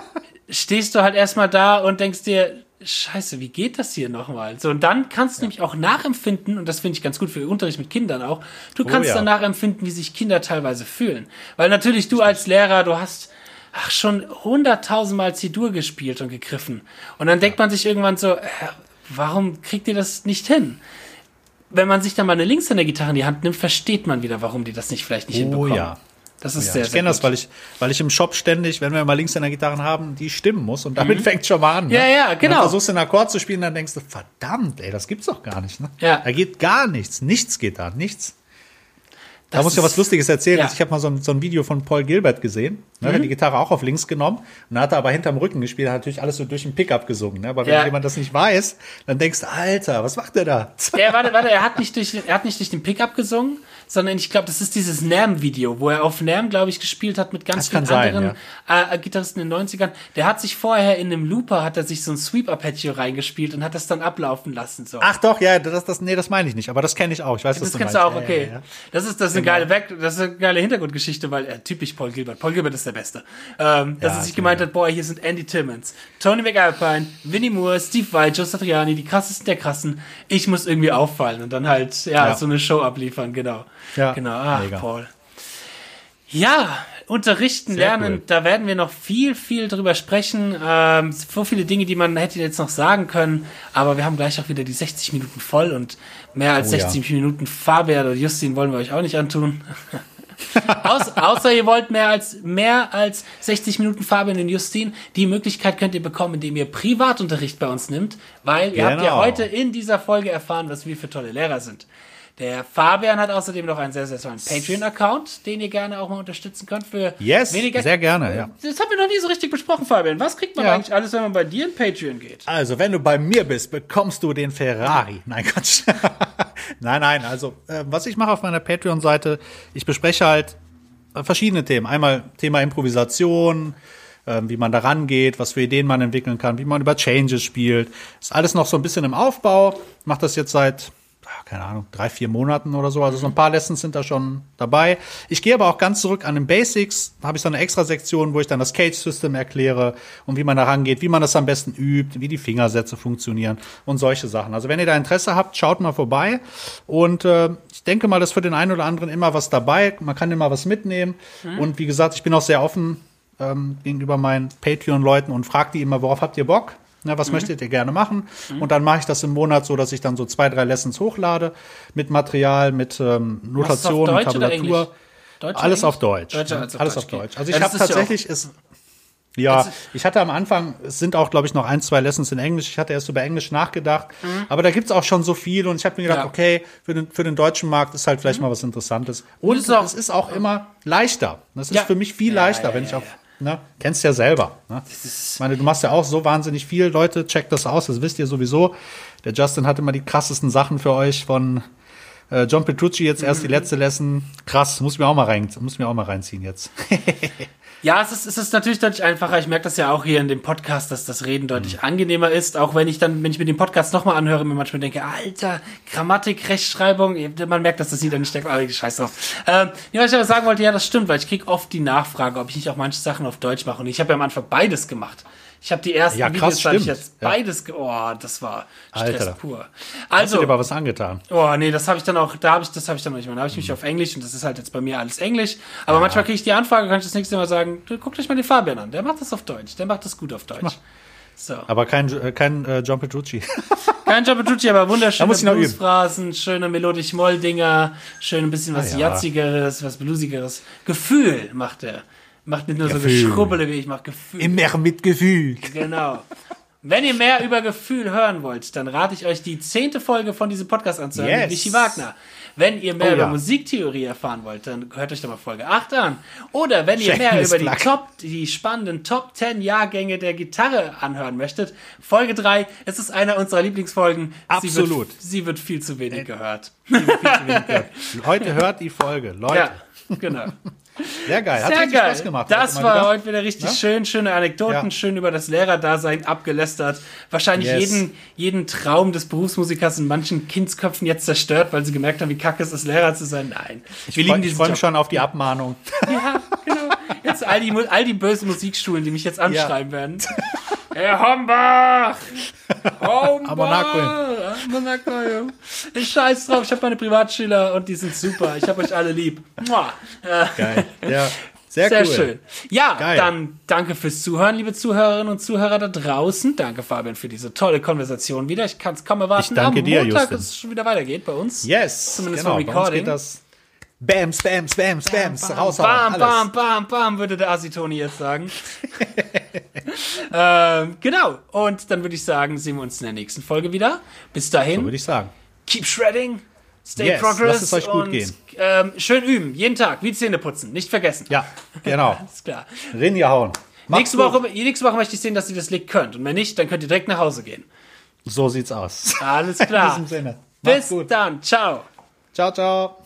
stehst du halt erstmal da und denkst dir, Scheiße, wie geht das hier nochmal? So, und dann kannst du nämlich auch nachempfinden, und das finde ich ganz gut für Unterricht mit Kindern auch, du kannst ja. dann nachempfinden, wie sich Kinder teilweise fühlen. Weil natürlich du als Lehrer, du hast ach, schon hunderttausendmal C-Dur gespielt und gegriffen. Und dann denkt man sich irgendwann so, äh, warum kriegt ihr das nicht hin? Wenn man sich dann mal eine Linkshänder-Gitarre in die Hand nimmt, versteht man wieder, warum die das nicht vielleicht nicht Oh hinbekommen. ja. Das ist Ja, sehr, ich kenne das, weil ich, weil ich im Shop ständig, wenn wir mal links in der Gitarren haben, die stimmen muss und damit fängt schon mal an. Ne? Mhm. Ja, ja, Und genau. Dann versuchst du einen Akkord zu spielen, dann denkst du, verdammt, ey, das gibt's doch gar nicht. Ne? Ja. Da geht gar nichts, nichts geht da, nichts. Da muss ich ja was Lustiges erzählen. Ja. Also ich habe mal so ein, so ein Video von Paul Gilbert gesehen. Ne, Mhm. hat die Gitarre auch auf links genommen und hat er aber hinterm Rücken gespielt, hat natürlich alles so durch den Pickup gesungen. Ne? Aber wenn Ja. jemand das nicht weiß, dann denkst du, Alter, was macht der da? Ja, warte, warte, er hat nicht durch, er hat nicht durch den Pickup gesungen, sondern ich glaube, das ist dieses Nam-Video, wo er auf Nam, glaube ich, gespielt hat mit ganz Das vielen sein, anderen äh, Gitarristen in den 90ern. Der hat sich vorher in einem Looper, hat er sich so ein Sweep-Arpeggio reingespielt und hat das dann ablaufen lassen. So. Ach doch, ja, das, das, nee, das meine ich nicht, aber das kenne ich auch. Ich weiß, was Das kennst du auch, Ja, okay. ja, ja. Das ist das ist eine geile Back, das ist eine geile Hintergrundgeschichte, weil äh, typisch Paul Gilbert. Paul Gilbert ist der Beste. Ähm, dass Ja, er sich ist gemeint hat, boah, hier sind Andy Timmons, Tony McAlpine, Vinnie Moore, Steve Vai, Joe Satriani, die krassesten der krassen. Ich muss irgendwie auffallen und dann halt ja, Ja. so eine Show abliefern, genau. Ja, genau. Ach, mega. Paul. Ja, unterrichten, Sehr lernen, cool. da werden wir noch viel, viel drüber sprechen. Ähm, so viele Dinge, die man hätte jetzt noch sagen können, aber wir haben gleich auch wieder die 60 Minuten voll und mehr als Oh ja. 60 Minuten Fabian oder Justin wollen wir euch auch nicht antun. Aus, außer ihr wollt mehr als, mehr als 60 Minuten Fabian und Justin. Die Möglichkeit könnt ihr bekommen, indem ihr Privatunterricht bei uns nimmt, weil ihr habt ja Genau. heute in dieser Folge erfahren, was wir für tolle Lehrer sind. Der Fabian hat außerdem noch einen sehr, sehr tollen Patreon-Account, den ihr gerne auch mal unterstützen könnt für Yes, weniger. sehr gerne, ja. Das haben wir noch nie so richtig besprochen, Fabian. Was kriegt man Ja. eigentlich alles, wenn man bei dir in Patreon geht? Also, wenn du bei mir bist, bekommst du den Ferrari. Nein, Quatsch. nein, nein, also, äh, was ich mache auf meiner Patreon-Seite, ich bespreche halt verschiedene Themen. Einmal Thema Improvisation, ähm, wie man da rangeht, was für Ideen man entwickeln kann, wie man über Changes spielt. Ist alles noch so ein bisschen im Aufbau. Ich mache das jetzt seit, keine Ahnung, drei, vier Monaten oder so. Also so ein paar Lessons sind da schon dabei. Ich gehe aber auch ganz zurück an den Basics. Da habe ich so eine extra Sektion, wo ich dann das Cage-System erkläre und wie man da rangeht, wie man das am besten übt, wie die Fingersätze funktionieren und solche Sachen. Also wenn ihr da Interesse habt, schaut mal vorbei. Und äh, ich denke mal, dass für den einen oder anderen immer was dabei. Man kann immer was mitnehmen. Und wie gesagt, ich bin auch sehr offen ähm, gegenüber meinen Patreon-Leuten und frage die immer, worauf habt ihr Bock? Na, was möchtet ihr gerne machen? Und dann mache ich das im Monat so, dass ich dann so zwei, drei Lessons hochlade mit Material, mit ähm, auf Notation, Englisch? Tabulatur. Deutsch Alles auf Deutsch. Deutsch als auf Alles Deutsch, auf. Deutsch. Also Ja, ich habe ist ja tatsächlich, es, ja, ich hatte am Anfang, es sind auch, glaube ich, noch ein, zwei Lessons in Englisch. Ich hatte erst über Englisch nachgedacht. Aber da gibt's auch schon so viel und ich habe mir gedacht, Mhm. Ja. Mhm. okay, für den, für den deutschen Markt ist halt vielleicht mal was Interessantes. Und Das ist auch- es ist auch immer leichter. Das ist für mich viel leichter, wenn ich auf, ne, kennst ja selber. Ne? Ich meine, du machst ja auch so wahnsinnig viel. Leute, checkt das aus, das wisst ihr sowieso. Der Justin hat immer die krassesten Sachen für euch von äh, John Petrucci jetzt erst die Mhm. letzte Lesson. Krass, muss mir auch mal rein, muss mir auch mal reinziehen jetzt. Ja, es ist, es ist natürlich deutlich einfacher. Ich merke das ja auch hier in dem Podcast, dass das Reden deutlich Mhm. angenehmer ist. Auch wenn ich dann, wenn ich mir den Podcast nochmal anhöre, mir manchmal denke, Alter, Grammatik, Rechtschreibung, man merkt, dass das jeder nicht denkt, aber ich scheiß drauf. Ähm, ja, was ich aber sagen wollte, ja, das stimmt, weil ich krieg oft die Nachfrage, ob ich nicht auch manche Sachen auf Deutsch mache. Und ich habe ja am Anfang beides gemacht. Ich habe die ersten Ja, krass, Videos, da hab ich jetzt Ja. beides, oh, das war Stress Alter. pur. Hast du Also, dir aber was angetan? Oh, nee, das habe ich dann auch, da habe ich, das habe ich dann noch nicht mal. Da habe ich mich auf Englisch und das ist halt jetzt bei mir alles Englisch. Aber manchmal kriege ich die Anfrage, kann ich das nächste Mal sagen, du, guckt euch mal den Fabian an, der macht das auf Deutsch, der macht das gut auf Deutsch. So. Aber kein, äh, kein äh, John Petrucci. Kein Jabatucci, aber Da wunderschöne. Bluesphrasen, schöne melodisch Moll-Dinger, schön ein bisschen was Ah, ja. Jazzigeres, was Bluesigeres. Gefühl macht er. Macht nicht nur so Gefühl. Geschrubbele wie ich, macht Gefühl. Immer mit Gefühl. Genau. Wenn ihr mehr über Gefühl hören wollt, dann rate ich euch, die zehnte Folge von diesem Podcast anzuhören Yes. mit Michi Wagner. Wenn ihr mehr Oh über ja. Musiktheorie erfahren wollt, dann hört euch doch mal Folge 8 an. Oder wenn ihr mehr über die. Top, die spannenden Top 10 Jahrgänge der Gitarre anhören möchtet, Folge 3, es ist einer unserer Lieblingsfolgen. Sie Absolut. wird, sie wird viel zu wenig gehört. Heute hört die Folge, Leute. Ja, genau. Sehr geil. Hat Sehr richtig geil. Spaß gemacht. Das war wieder. heute wieder richtig Ja? schön, schöne Anekdoten, Ja. schön über das Lehrerdasein abgelästert. Wahrscheinlich Yes. jeden, jeden Traum des Berufsmusikers in manchen Kindsköpfen jetzt zerstört, weil sie gemerkt haben, wie kacke es ist, Lehrer zu sein. Nein. Ich diesen freu Job. mich schon auf die Abmahnung. Ja, genau. Jetzt all die, all die bösen Musikschulen, die mich jetzt anschreiben werden. Herr Hombach! Hombach! Monaco. Monaco, Junge. Ich scheiß drauf, ich habe meine Privatschüler und die sind super. Ich habe euch alle lieb. Geil. Ja, sehr, sehr cool. schön. Ja, Geil. dann danke fürs Zuhören, liebe Zuhörerinnen und Zuhörer da draußen. Danke, Fabian, für diese tolle Konversation wieder. Ich kann es kaum erwarten. Ich danke Am dir, Montag, Justin. dass es schon wieder weitergeht bei uns. Yes. Zumindest genau. beim Bei uns Recording. geht das Bam, Spam, Spam, Spams, Bam, raushauen. bam, alles. bam, bam, bam, würde der Asitoni jetzt sagen. ähm, genau. Und dann würde ich sagen, sehen wir uns in der nächsten Folge wieder. Bis dahin, Würde ich sagen. keep shredding, stay Yes, progress. lasst es euch gut und, gehen. Ähm, schön üben, jeden Tag, wie Zähne putzen, nicht vergessen. Ja, genau. Ist klar. Ringehauen. Nächste Macht's Woche, nächste Woche möchte ich sehen, dass ihr das Lied könnt. Und wenn nicht, dann könnt ihr direkt nach Hause gehen. So sieht's aus. Alles In klar. diesem Sinne. Macht's Bis gut. dann. Ciao. Ciao, ciao.